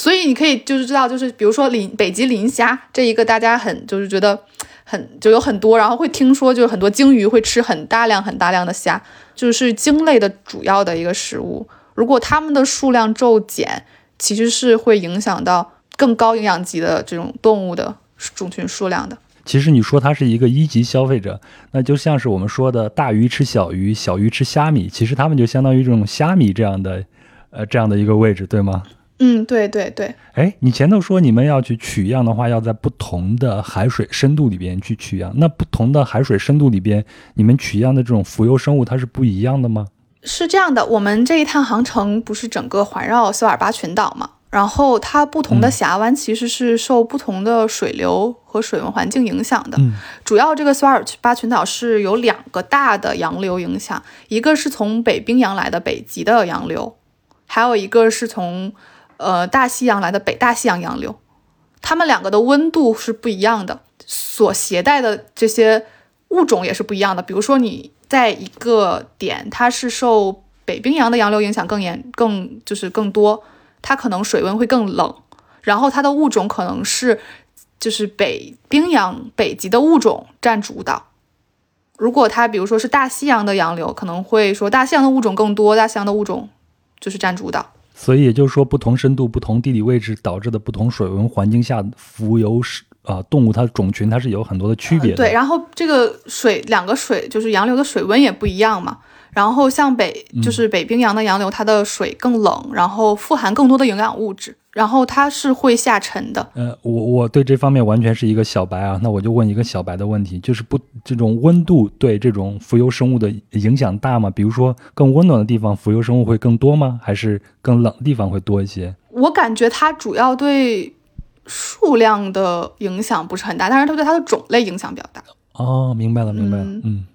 所以你可以就是知道，就是比如说磷北极磷虾这一个，大家很就是觉得很就有很多，然后会听说就是很多鲸鱼会吃很大量很大量的虾，就是鲸类的主要的一个食物。如果它们的数量骤减，其实是会影响到更高营养级的这种动物的种群数量的。其实你说它是一个一级消费者，那就像是我们说的大鱼吃小鱼，小鱼吃虾米，其实它们就相当于这种虾米这样的，呃这样的一个位置，对吗？嗯，对对对。哎，你前头说你们要去取样的话，要在不同的海水深度里边去取样。那不同的海水深度里边，你们取样的这种浮游生物，它是不一样的吗？是这样的，我们这一趟航程不是整个环绕斯瓦尔巴群岛嘛？然后它不同的峡湾其实是受不同的水流和水文环境影响的。嗯，主要这个斯瓦尔巴群岛是有两个大的洋流影响，一个是从北冰洋来的北极的洋流，还有一个是从。呃，大西洋来的北大西洋洋流，它们两个的温度是不一样的，所携带的这些物种也是不一样的。比如说，你在一个点，它是受北冰洋的洋流影响更严，更就是更多，它可能水温会更冷，然后它的物种可能是就是北冰洋北极的物种占主导。如果它比如说是大西洋的洋流，可能会说大西洋的物种更多，大西洋的物种就是占主导。所以也就是说，不同深度、不同地理位置导致的不同水温环境下浮游是啊动物，它的种群它是有很多的区别的。对，然后这个水两个水就是洋流的水温也不一样嘛。然后像北就是北冰洋的洋流，它的水更冷，然后富含更多的营养物质，然后它是会下沉的。呃，我我对这方面完全是一个小白啊，那我就问一个小白的问题，就是不这种温度对这种浮游生物的影响大吗？比如说更温暖的地方浮游生物会更多吗？还是更冷的地方会多一些？我感觉它主要对数量的影响不是很大，但是它对它的种类影响比较大。哦，明白了，明白了，嗯。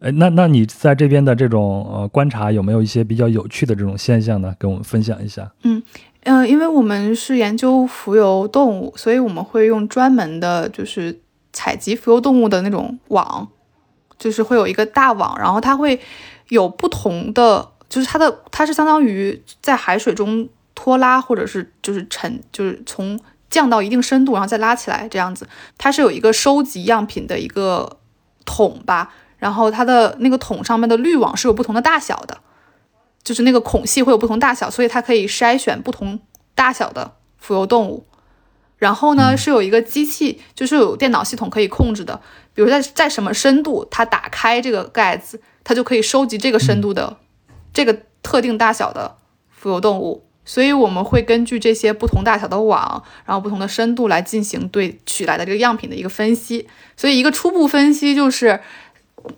哎，那那你在这边的这种呃观察有没有一些比较有趣的这种现象呢？跟我们分享一下。嗯嗯，因为我们是研究浮游动物，所以我们会用专门的，就是采集浮游动物的那种网，就是会有一个大网，然后它会有不同的，就是它的它是相当于在海水中拖拉，或者是就是沉，就是从降到一定深度，然后再拉起来这样子。它是有一个收集样品的一个桶吧。然后它的那个桶上面的滤网是有不同的大小的，就是那个孔隙会有不同大小，所以它可以筛选不同大小的浮游动物。然后呢，是有一个机器，就是有电脑系统可以控制的，比如在在什么深度，它打开这个盖子，它就可以收集这个深度的这个特定大小的浮游动物。所以我们会根据这些不同大小的网，然后不同的深度来进行对取来的这个样品的一个分析。所以一个初步分析就是。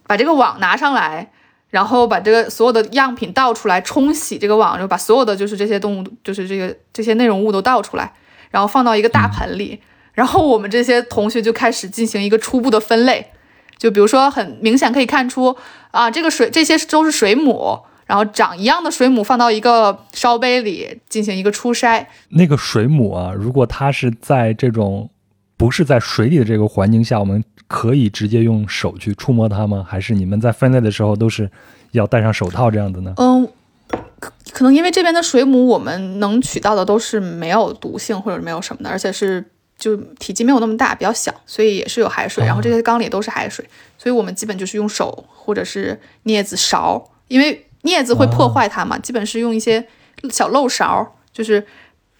把这个网拿上来，然后把这个所有的样品倒出来，冲洗这个网，然后把所有的就是这些动物，就是这个这些内容物都倒出来，然后放到一个大盆里，然后我们这些同学就开始进行一个初步的分类，就比如说很明显可以看出啊，这个水这些都是水母，然后长一样的水母放到一个烧杯里进行一个初筛。那个水母啊，如果它是在这种不是在水里的这个环境下，我们。可以直接用手去触摸它吗？还是你们在分类的时候都是要戴上手套这样子呢？嗯，可可能因为这边的水母我们能取到的都是没有毒性或者没有什么的，而且是就体积没有那么大，比较小，所以也是有海水。然后这些缸里都是海水，所以我们基本就是用手或者是镊子、勺，因为镊子会破坏它嘛，基本是用一些小漏勺，就是。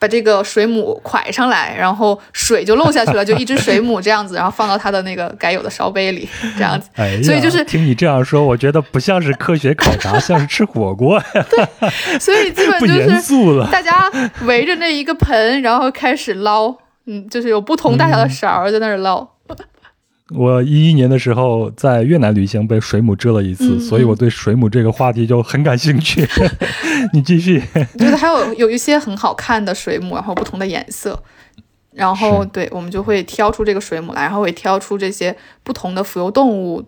把这个水母蒯上来，然后水就漏下去了，就一只水母这样子，然后放到它的那个该有的烧杯里，这样子。哎所以就是听你这样说，我觉得不像是科学考察，像是吃火锅。对，所以基本 就是大家围着那一个盆，然后开始捞，嗯，就是有不同大小的勺在那儿捞。我一一年的时候在越南旅行，被水母蛰了一次，所以我对水母这个话题就很感兴趣。你继续。觉得还有有一些很好看的水母，然后不同的颜色，然后对我们就会挑出这个水母来，然后会挑出这些不同的浮游动物，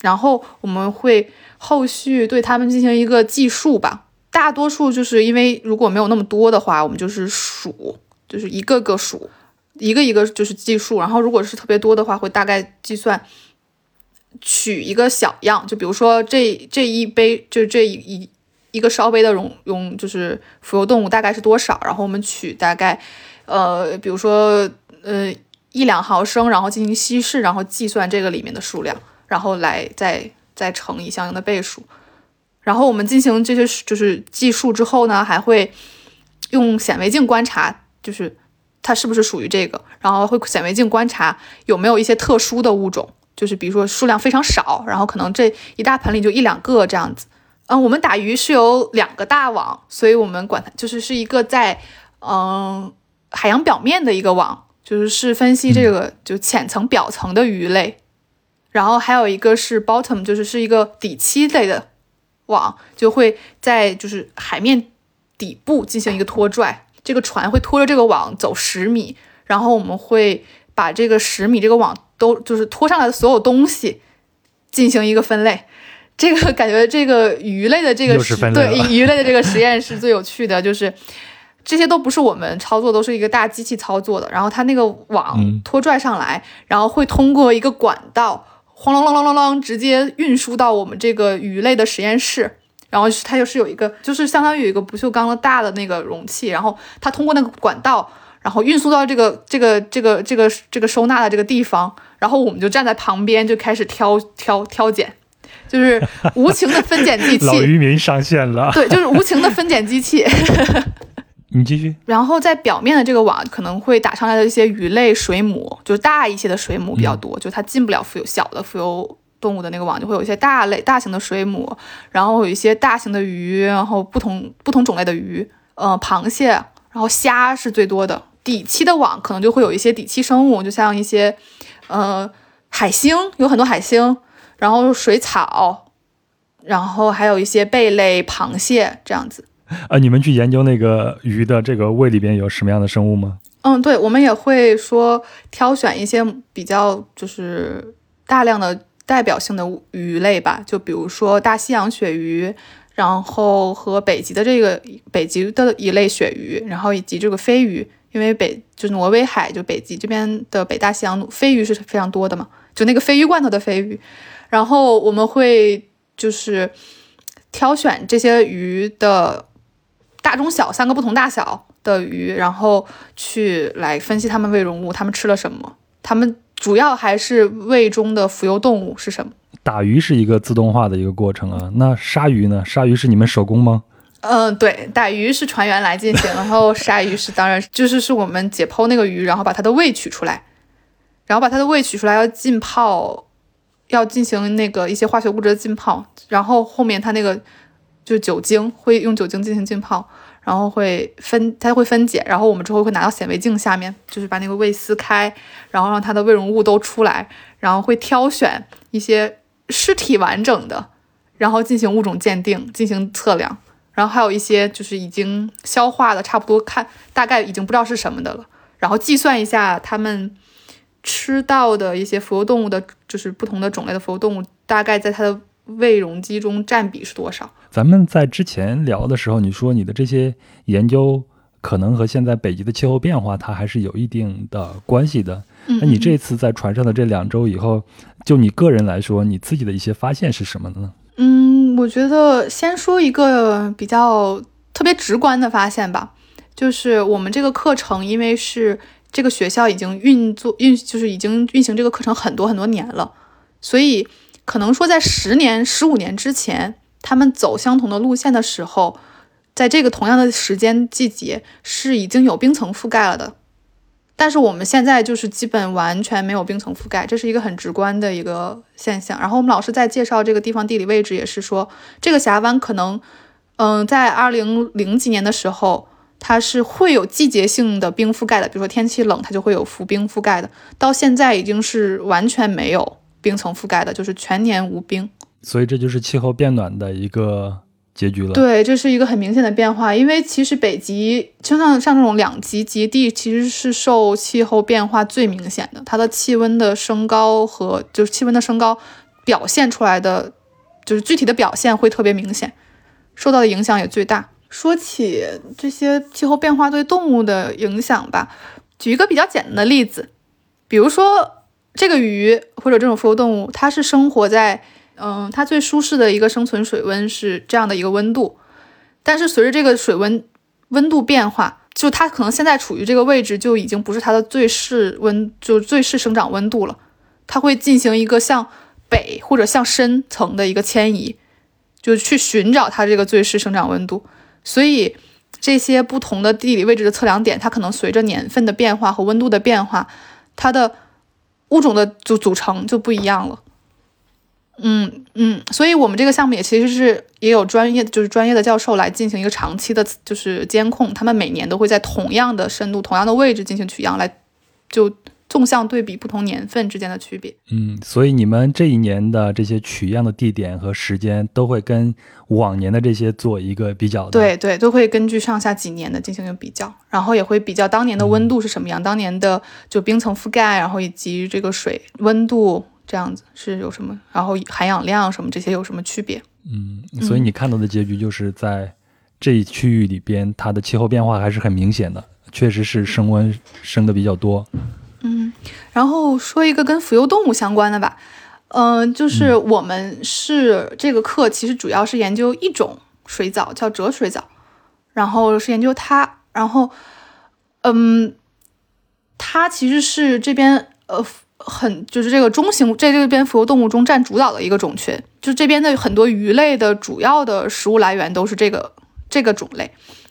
然后我们会后续对它们进行一个计数吧。大多数就是因为如果没有那么多的话，我们就是数，就是一个个数。一个一个就是计数，然后如果是特别多的话，会大概计算，取一个小样，就比如说这这一杯，就这一一一个烧杯的容容，就是浮游动物大概是多少，然后我们取大概，呃，比如说呃一两毫升，然后进行稀释，然后计算这个里面的数量，然后来再再乘以相应的倍数，然后我们进行这些就是计数之后呢，还会用显微镜观察，就是。它是不是属于这个？然后会显微镜观察有没有一些特殊的物种，就是比如说数量非常少，然后可能这一大盆里就一两个这样子。嗯，我们打鱼是有两个大网，所以我们管它就是是一个在嗯海洋表面的一个网，就是是分析这个就浅层、表层的鱼类。然后还有一个是 bottom，就是是一个底栖类的网，就会在就是海面底部进行一个拖拽。这个船会拖着这个网走十米，然后我们会把这个十米这个网都就是拖上来的所有东西进行一个分类。这个感觉这个鱼类的这个对 鱼类的这个实验是最有趣的，就是这些都不是我们操作，都是一个大机器操作的。然后它那个网拖拽上来，然后会通过一个管道轰隆隆隆隆隆直接运输到我们这个鱼类的实验室。然后它就是有一个，就是相当于有一个不锈钢的大的那个容器，然后它通过那个管道，然后运输到这个这个这个这个这个收纳的这个地方，然后我们就站在旁边就开始挑挑挑拣，就是无情的分拣机器。老渔民上线了。对，就是无情的分拣机器。你继续。然后在表面的这个网可能会打上来的一些鱼类、水母，就是大一些的水母比较多，就它进不了浮游小的浮游。动物的那个网，就会有一些大类、大型的水母，然后有一些大型的鱼，然后不同不同种类的鱼，呃，螃蟹，然后虾是最多的。底栖的网可能就会有一些底栖生物，就像一些，呃，海星，有很多海星，然后水草，然后还有一些贝类、螃蟹这样子。啊，你们去研究那个鱼的这个胃里边有什么样的生物吗？嗯，对，我们也会说挑选一些比较就是大量的代表性的鱼类吧，就比如说大西洋鳕鱼，然后和北极的这个北极的一类鳕鱼，然后以及这个飞鱼，因为北就是挪威海，就北极这边的北大西洋飞鱼是非常多的嘛，就那个鲱鱼罐头的鲱鱼，然后我们会就是挑选这些鱼的大中小三个不同大小。的鱼，然后去来分析它们胃容物，它们吃了什么？它们主要还是胃中的浮游动物是什么？打鱼是一个自动化的一个过程啊，那杀鱼呢？杀鱼是你们手工吗？嗯，对，打鱼是船员来进行，然后杀鱼是当然就是是我们解剖那个鱼，然后把它的胃取出来，然后把它的胃取出来要浸泡，要进行那个一些化学物质的浸泡，然后后面它那个就是酒精会用酒精进行浸泡。然后会分，它会分解，然后我们之后会拿到显微镜下面，就是把那个胃撕开，然后让它的胃容物都出来，然后会挑选一些尸体完整的，然后进行物种鉴定，进行测量，然后还有一些就是已经消化的差不多，看大概已经不知道是什么的了，然后计算一下它们吃到的一些浮游动物的，就是不同的种类的浮游动物，大概在它的。胃容积中占比是多少？咱们在之前聊的时候，你说你的这些研究可能和现在北极的气候变化，它还是有一定的关系的。那你这次在船上的这两周以后，就你个人来说，你自己的一些发现是什么呢？嗯，我觉得先说一个比较特别直观的发现吧，就是我们这个课程，因为是这个学校已经运作运，就是已经运行这个课程很多很多年了，所以。可能说，在十年、十五年之前，他们走相同的路线的时候，在这个同样的时间季节是已经有冰层覆盖了的。但是我们现在就是基本完全没有冰层覆盖，这是一个很直观的一个现象。然后我们老师在介绍这个地方地理位置，也是说这个峡湾可能，嗯，在二零零几年的时候，它是会有季节性的冰覆盖的，比如说天气冷，它就会有浮冰覆盖的。到现在已经是完全没有。冰层覆盖的就是全年无冰，所以这就是气候变暖的一个结局了。对，这是一个很明显的变化，因为其实北极就像像这种两极极地，其实是受气候变化最明显的，它的气温的升高和就是气温的升高表现出来的就是具体的表现会特别明显，受到的影响也最大。说起这些气候变化对动物的影响吧，举一个比较简单的例子，比如说。这个鱼或者这种浮游动物，它是生活在，嗯，它最舒适的一个生存水温是这样的一个温度，但是随着这个水温温度变化，就它可能现在处于这个位置就已经不是它的最适温，就最适生长温度了，它会进行一个向北或者向深层的一个迁移，就去寻找它这个最适生长温度，所以这些不同的地理位置的测量点，它可能随着年份的变化和温度的变化，它的。物种的组组成就不一样了，嗯嗯，所以我们这个项目也其实是也有专业，就是专业的教授来进行一个长期的，就是监控，他们每年都会在同样的深度、同样的位置进行取样，来就纵向对比不同年份之间的区别。嗯，所以你们这一年的这些取样的地点和时间都会跟往年的这些做一个比较。对对，都会根据上下几年的进行一个比较。然后也会比较当年的温度是什么样，当年的就冰层覆盖，然后以及这个水温度这样子是有什么，然后含氧量什么这些有什么区别？嗯，所以你看到的结局就是在这一区域里边，它的气候变化还是很明显的，确实是升温升的比较多。嗯，然后说一个跟浮游动物相关的吧，嗯，就是我们是这个课其实主要是研究一种水藻，叫折水藻，然后是研究它。然后，嗯，它其实是这边呃很就是这个中型在这边浮游动物中占主导的一个种群，就这边的很多鱼类的主要的食物来源都是这个这个种类，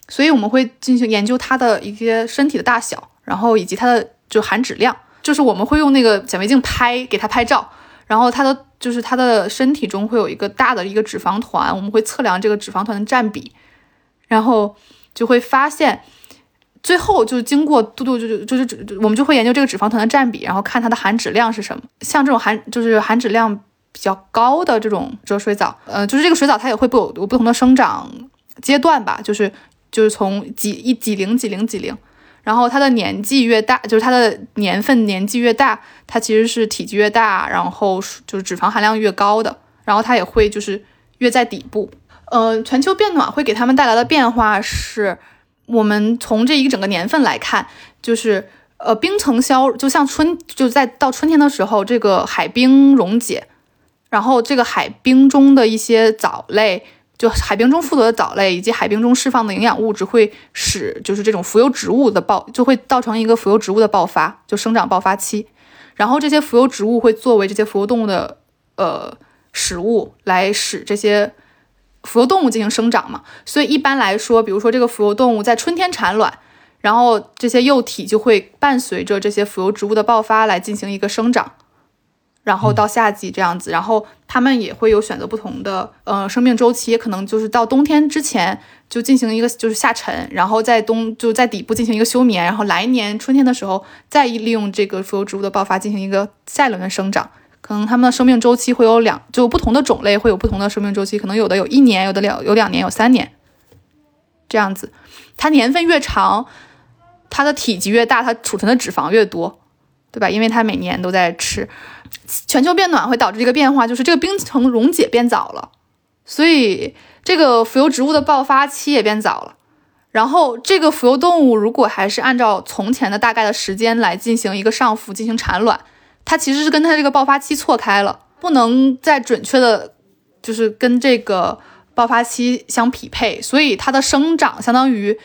所以我们会进行研究它的一些身体的大小，然后以及它的就含脂量，就是我们会用那个显微镜拍给它拍照，然后它的就是它的身体中会有一个大的一个脂肪团，我们会测量这个脂肪团的占比，然后就会发现，最后就经过嘟嘟就就就是就我们就会研究这个脂肪团的占比，然后看它的含脂量是什么。像这种含就是含脂量比较高的这种折水藻，呃，就是这个水藻它也会不有有不同的生长阶段吧，就是就是从几一几零几零几零。然后它的年纪越大，就是它的年份年纪越大，它其实是体积越大，然后就是脂肪含量越高的，然后它也会就是越在底部。呃，全球变暖会给它们带来的变化是，我们从这一整个年份来看，就是呃冰层消，就像春就在到春天的时候，这个海冰溶解，然后这个海冰中的一些藻类。就海冰中附着的藻类以及海冰中释放的营养物质，会使就是这种浮游植物的爆，就会造成一个浮游植物的爆发，就生长爆发期。然后这些浮游植物会作为这些浮游动物的呃食物，来使这些浮游动物进行生长嘛。所以一般来说，比如说这个浮游动物在春天产卵，然后这些幼体就会伴随着这些浮游植物的爆发来进行一个生长。然后到夏季这样子，然后它们也会有选择不同的呃生命周期，可能就是到冬天之前就进行一个就是下沉，然后在冬就在底部进行一个休眠，然后来年春天的时候再利用这个浮游植物的爆发进行一个下一轮的生长。可能它们的生命周期会有两，就不同的种类会有不同的生命周期，可能有的有一年，有的两有两年，有三年这样子。它年份越长，它的体积越大，它储存的脂肪越多，对吧？因为它每年都在吃。全球变暖会导致一个变化，就是这个冰层溶解变早了，所以这个浮游植物的爆发期也变早了。然后这个浮游动物如果还是按照从前的大概的时间来进行一个上浮进行产卵，它其实是跟它这个爆发期错开了，不能再准确的，就是跟这个爆发期相匹配，所以它的生长相当于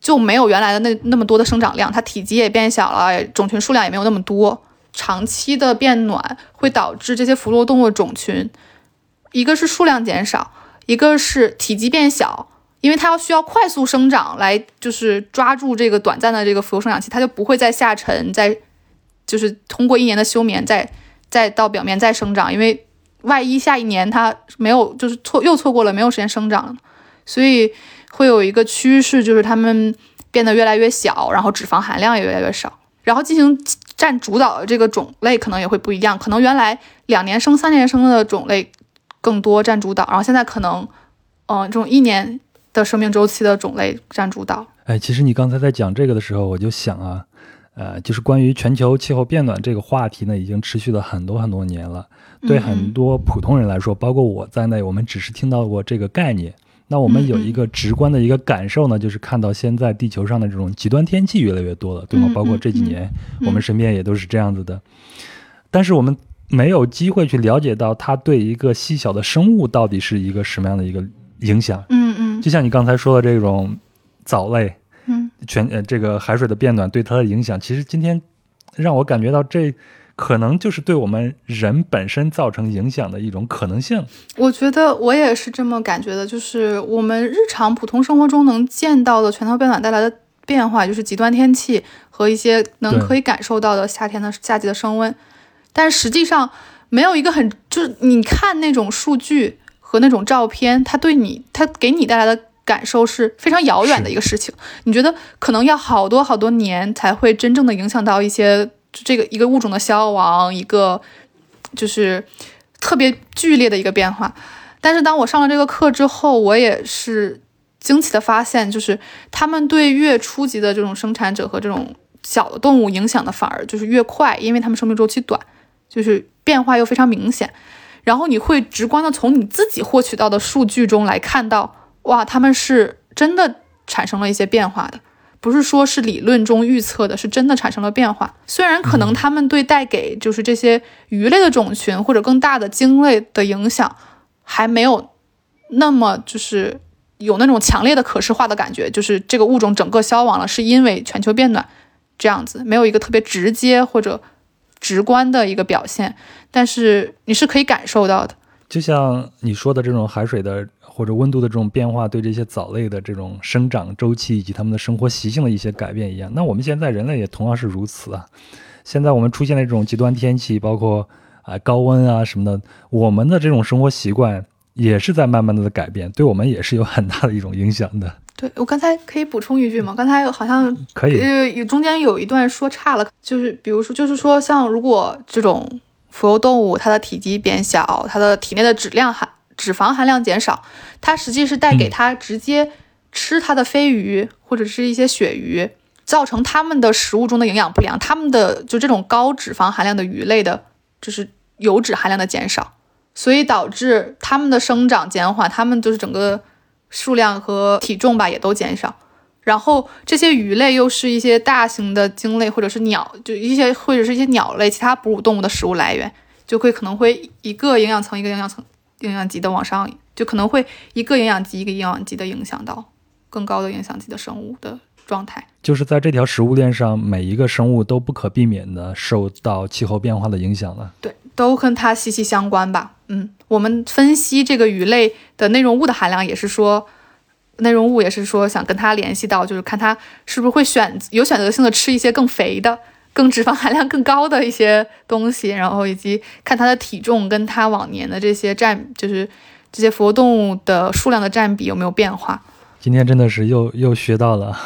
就没有原来的那那么多的生长量，它体积也变小了，种群数量也没有那么多。长期的变暖会导致这些浮游动物种群，一个是数量减少，一个是体积变小，因为它要需要快速生长来就是抓住这个短暂的这个浮游生长期，它就不会再下沉，再就是通过一年的休眠再再到表面再生长，因为万一下一年它没有就是错又错过了没有时间生长了，所以会有一个趋势就是它们变得越来越小，然后脂肪含量也越来越少，然后进行。占主导的这个种类可能也会不一样，可能原来两年生、三年生的种类更多占主导，然后现在可能，嗯，这种一年的生命周期的种类占主导。哎，其实你刚才在讲这个的时候，我就想啊，呃，就是关于全球气候变暖这个话题呢，已经持续了很多很多年了。对很多普通人来说，包括我在内，我们只是听到过这个概念。那我们有一个直观的一个感受呢，就是看到现在地球上的这种极端天气越来越多了，对吗？包括这几年，我们身边也都是这样子的。但是我们没有机会去了解到它对一个细小的生物到底是一个什么样的一个影响。嗯嗯。就像你刚才说的这种藻类，嗯，全呃这个海水的变暖对它的影响，其实今天让我感觉到这。可能就是对我们人本身造成影响的一种可能性。我觉得我也是这么感觉的，就是我们日常普通生活中能见到的全球变暖带来的变化，就是极端天气和一些能可以感受到的夏天的夏季的升温。但实际上没有一个很就是你看那种数据和那种照片，它对你它给你带来的感受是非常遥远的一个事情。你觉得可能要好多好多年才会真正的影响到一些。就这个一个物种的消亡，一个就是特别剧烈的一个变化。但是当我上了这个课之后，我也是惊奇的发现，就是他们对越初级的这种生产者和这种小的动物影响的反而就是越快，因为他们生命周期短，就是变化又非常明显。然后你会直观的从你自己获取到的数据中来看到，哇，他们是真的产生了一些变化的。不是说是理论中预测的，是真的产生了变化。虽然可能他们对带给就是这些鱼类的种群或者更大的鲸类的影响还没有那么就是有那种强烈的可视化的感觉，就是这个物种整个消亡了是因为全球变暖这样子，没有一个特别直接或者直观的一个表现。但是你是可以感受到的，就像你说的这种海水的。或者温度的这种变化对这些藻类的这种生长周期以及它们的生活习性的一些改变一样，那我们现在人类也同样是如此啊。现在我们出现了这种极端天气，包括啊高温啊什么的，我们的这种生活习惯也是在慢慢的改变，对我们也是有很大的一种影响的。对我刚才可以补充一句吗？刚才好像可以，呃，有中间有一段说差了，就是比如说，就是说，像如果这种浮游动物，它的体积变小，它的体内的质量含脂肪含量减少，它实际是带给它直接吃它的飞鱼或者是一些鳕鱼，造成它们的食物中的营养不良，它们的就这种高脂肪含量的鱼类的，就是油脂含量的减少，所以导致它们的生长减缓，它们就是整个。数量和体重吧也都减少，然后这些鱼类又是一些大型的鲸类或者是鸟，就一些或者是一些鸟类其他哺乳动物的食物来源，就会可能会一个营养层一个营养层营养级的往上，就可能会一个营养级一个营养级的影响到更高的影响级的生物的状态。就是在这条食物链上，每一个生物都不可避免的受到气候变化的影响了。对，都跟它息息相关吧。嗯。我们分析这个鱼类的内容物的含量，也是说，内容物也是说想跟它联系到，就是看它是不是会选有选择性的吃一些更肥的、更脂肪含量更高的一些东西，然后以及看它的体重跟它往年的这些占，就是这些浮游动物的数量的占比有没有变化。今天真的是又又学到了，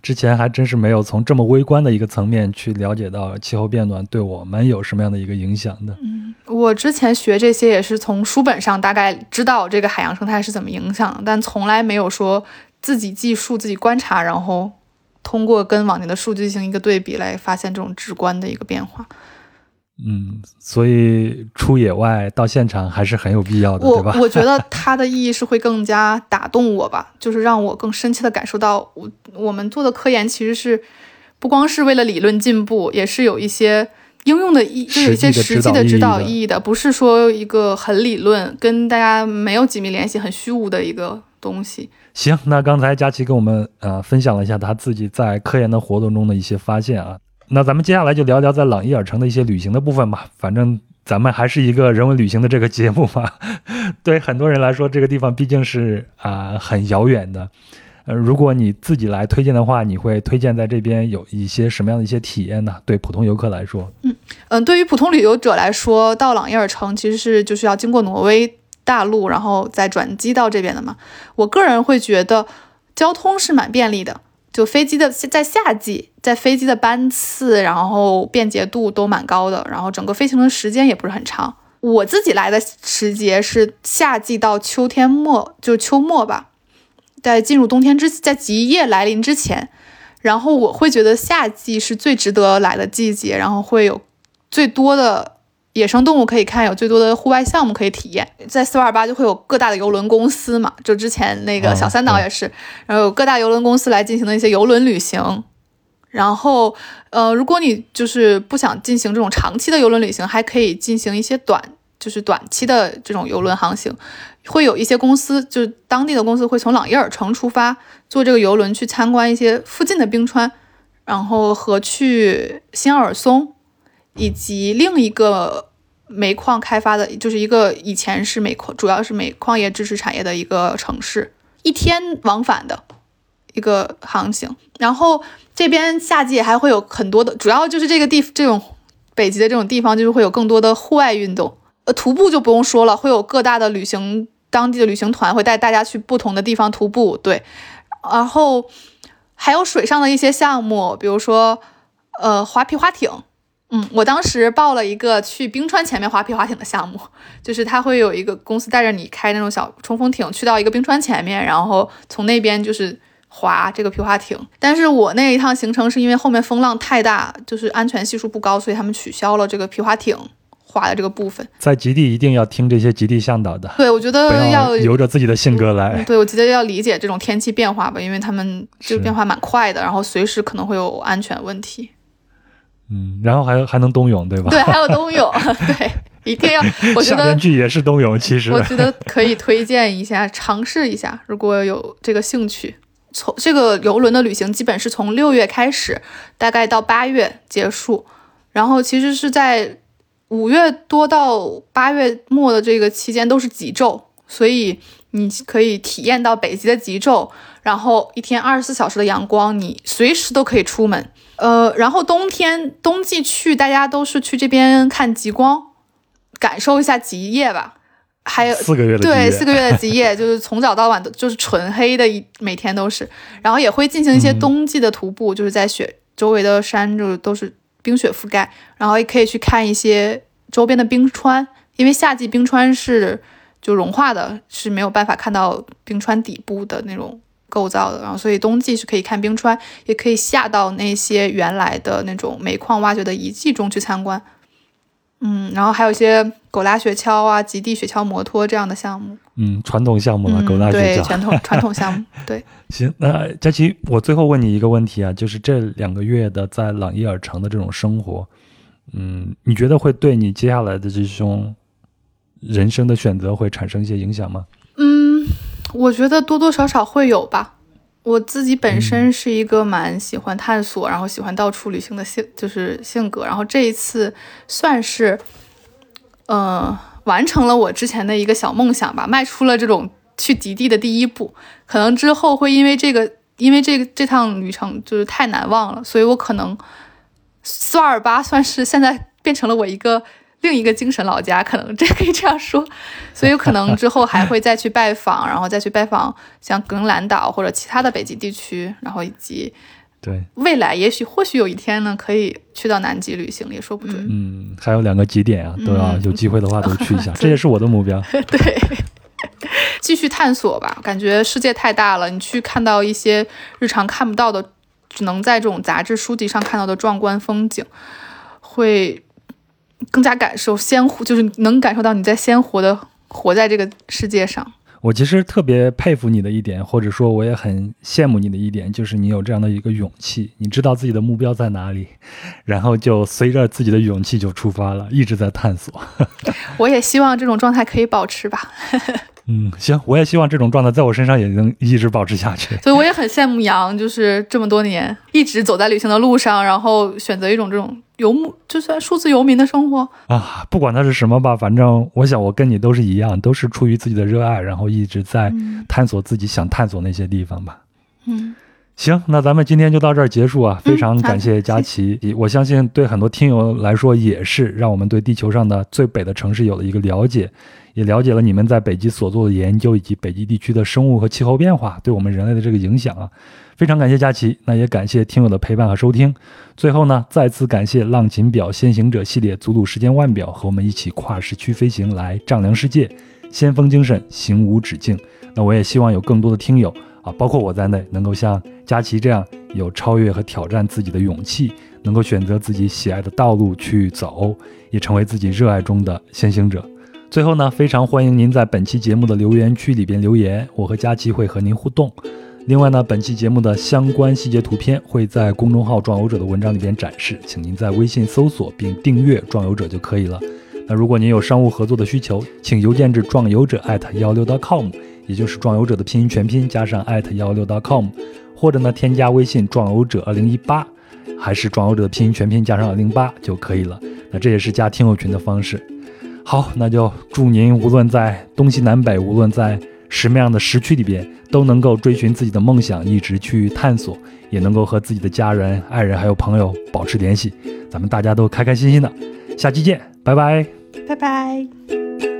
之前还真是没有从这么微观的一个层面去了解到气候变暖对我们有什么样的一个影响的。嗯，我之前学这些也是从书本上大概知道这个海洋生态是怎么影响，但从来没有说自己计数、自己观察，然后通过跟往年的数据进行一个对比来发现这种直观的一个变化。嗯，所以出野外到现场还是很有必要的，对吧？我觉得它的意义是会更加打动我吧，就是让我更深切的感受到，我我们做的科研其实是不光是为了理论进步，也是有一些应用的意，就有一些实际的指导意义的，不是说一个很理论跟大家没有紧密联系、很虚无的一个东西。行，那刚才佳琪跟我们呃分享了一下他自己在科研的活动中的一些发现啊。那咱们接下来就聊聊在朗伊尔城的一些旅行的部分吧。反正咱们还是一个人文旅行的这个节目嘛。对很多人来说，这个地方毕竟是啊很遥远的。呃，如果你自己来推荐的话，你会推荐在这边有一些什么样的一些体验呢？对普通游客来说，嗯嗯，对于普通旅游者来说，到朗伊尔城其实是就是要经过挪威大陆，然后再转机到这边的嘛。我个人会觉得交通是蛮便利的。就飞机的在夏季，在飞机的班次，然后便捷度都蛮高的，然后整个飞行的时间也不是很长。我自己来的时节是夏季到秋天末，就秋末吧，在进入冬天之，在极夜来临之前，然后我会觉得夏季是最值得来的季节，然后会有最多的。野生动物可以看，有最多的户外项目可以体验，在四万二八就会有各大的游轮公司嘛，就之前那个小三岛也是，然后有各大游轮公司来进行的一些游轮旅行。然后，呃，如果你就是不想进行这种长期的游轮旅行，还可以进行一些短，就是短期的这种游轮航行。会有一些公司，就是当地的公司会从朗伊尔城出发，坐这个游轮去参观一些附近的冰川，然后和去新奥尔松。以及另一个煤矿开发的，就是一个以前是煤矿，主要是煤矿业支持产业的一个城市，一天往返的一个航行。然后这边夏季还会有很多的，主要就是这个地这种北极的这种地方，就是会有更多的户外运动。呃，徒步就不用说了，会有各大的旅行当地的旅行团会带大家去不同的地方徒步。对，然后还有水上的一些项目，比如说呃滑皮划艇。嗯，我当时报了一个去冰川前面划皮划艇的项目，就是他会有一个公司带着你开那种小冲锋艇去到一个冰川前面，然后从那边就是划这个皮划艇。但是我那一趟行程是因为后面风浪太大，就是安全系数不高，所以他们取消了这个皮划艇划的这个部分。在极地一定要听这些极地向导的，对我觉得要由着自己的性格来。对我觉得要理解这种天气变化吧，因为他们这个变化蛮快的，然后随时可能会有安全问题。嗯，然后还还能冬泳，对吧？对，还有冬泳，对，一定要。我觉得去也是冬泳，其实我觉得可以推荐一下，尝试一下，如果有这个兴趣。从这个游轮的旅行，基本是从六月开始，大概到八月结束。然后其实是在五月多到八月末的这个期间都是极昼，所以你可以体验到北极的极昼，然后一天二十四小时的阳光，你随时都可以出门。呃，然后冬天冬季去，大家都是去这边看极光，感受一下极夜吧。还有四个月的对四个月的极夜，就是从早到晚都就是纯黑的一每天都是，然后也会进行一些冬季的徒步，就是在雪周围的山就是都是冰雪覆盖，然后也可以去看一些周边的冰川，因为夏季冰川是就融化的，是没有办法看到冰川底部的那种构造的，然后所以冬季是可以看冰川，也可以下到那些原来的那种煤矿挖掘的遗迹中去参观。嗯，然后还有一些狗拉雪橇啊、极地雪橇摩托这样的项目。嗯，传统项目啊，狗拉雪橇。对，传统传统项目。对。行，那佳琪，我最后问你一个问题啊，就是这两个月的在朗伊尔城的这种生活，嗯，你觉得会对你接下来的这种人生的选择会产生一些影响吗？嗯，我觉得多多少少会有吧。我自己本身是一个蛮喜欢探索，然后喜欢到处旅行的性，就是性格。然后这一次算是，呃，完成了我之前的一个小梦想吧，迈出了这种去极地的第一步。可能之后会因为这个，因为这个这趟旅程就是太难忘了，所以我可能苏尔巴算是现在变成了我一个。另一个精神老家，可能这可以这样说，所以可能之后还会再去拜访，然后再去拜访像格陵兰岛或者其他的北极地区，然后以及对未来也许或许有一天呢，可以去到南极旅行也说不准。嗯，还有两个极点啊，都要有机会的话都去一下，这也是我的目标。对，继续探索吧，感觉世界太大了，你去看到一些日常看不到的，只能在这种杂志书籍上看到的壮观风景，会。更加感受鲜活，就是能感受到你在鲜活的活在这个世界上。我其实特别佩服你的一点，或者说我也很羡慕你的一点，就是你有这样的一个勇气，你知道自己的目标在哪里，然后就随着自己的勇气就出发了，一直在探索。我也希望这种状态可以保持吧。嗯，行，我也希望这种状态在我身上也能一直保持下去。所以我也很羡慕杨，就是这么多年一直走在旅行的路上，然后选择一种这种游牧，就算数字游民的生活啊。不管它是什么吧，反正我想我跟你都是一样，都是出于自己的热爱，然后一直在探索自己想探索那些地方吧。嗯。行，那咱们今天就到这儿结束啊！非常感谢佳琪，我相信对很多听友来说也是让我们对地球上的最北的城市有了一个了解，也了解了你们在北极所做的研究以及北极地区的生物和气候变化对我们人类的这个影响啊！非常感谢佳琪，那也感谢听友的陪伴和收听。最后呢，再次感谢浪琴表先行者系列祖祖时间腕表和我们一起跨时区飞行来丈量世界，先锋精神行无止境。那我也希望有更多的听友啊。包括我在内，能够像佳琪这样有超越和挑战自己的勇气，能够选择自己喜爱的道路去走，也成为自己热爱中的先行者。最后呢，非常欢迎您在本期节目的留言区里边留言，我和佳琪会和您互动。另外呢，本期节目的相关细节图片会在公众号“壮游者”的文章里边展示，请您在微信搜索并订阅“壮游者”就可以了。那如果您有商务合作的需求，请邮件至壮游者艾特幺六 .com。也就是壮游者的拼音全拼加上艾特幺六 .com，或者呢添加微信壮游者二零一八，还是壮游者的拼音全拼加上二零八就可以了。那这也是加听友群的方式。好，那就祝您无论在东西南北，无论在什么样的时区里边，都能够追寻自己的梦想，一直去探索，也能够和自己的家人、爱人还有朋友保持联系。咱们大家都开开心心的，下期见，拜拜，拜拜。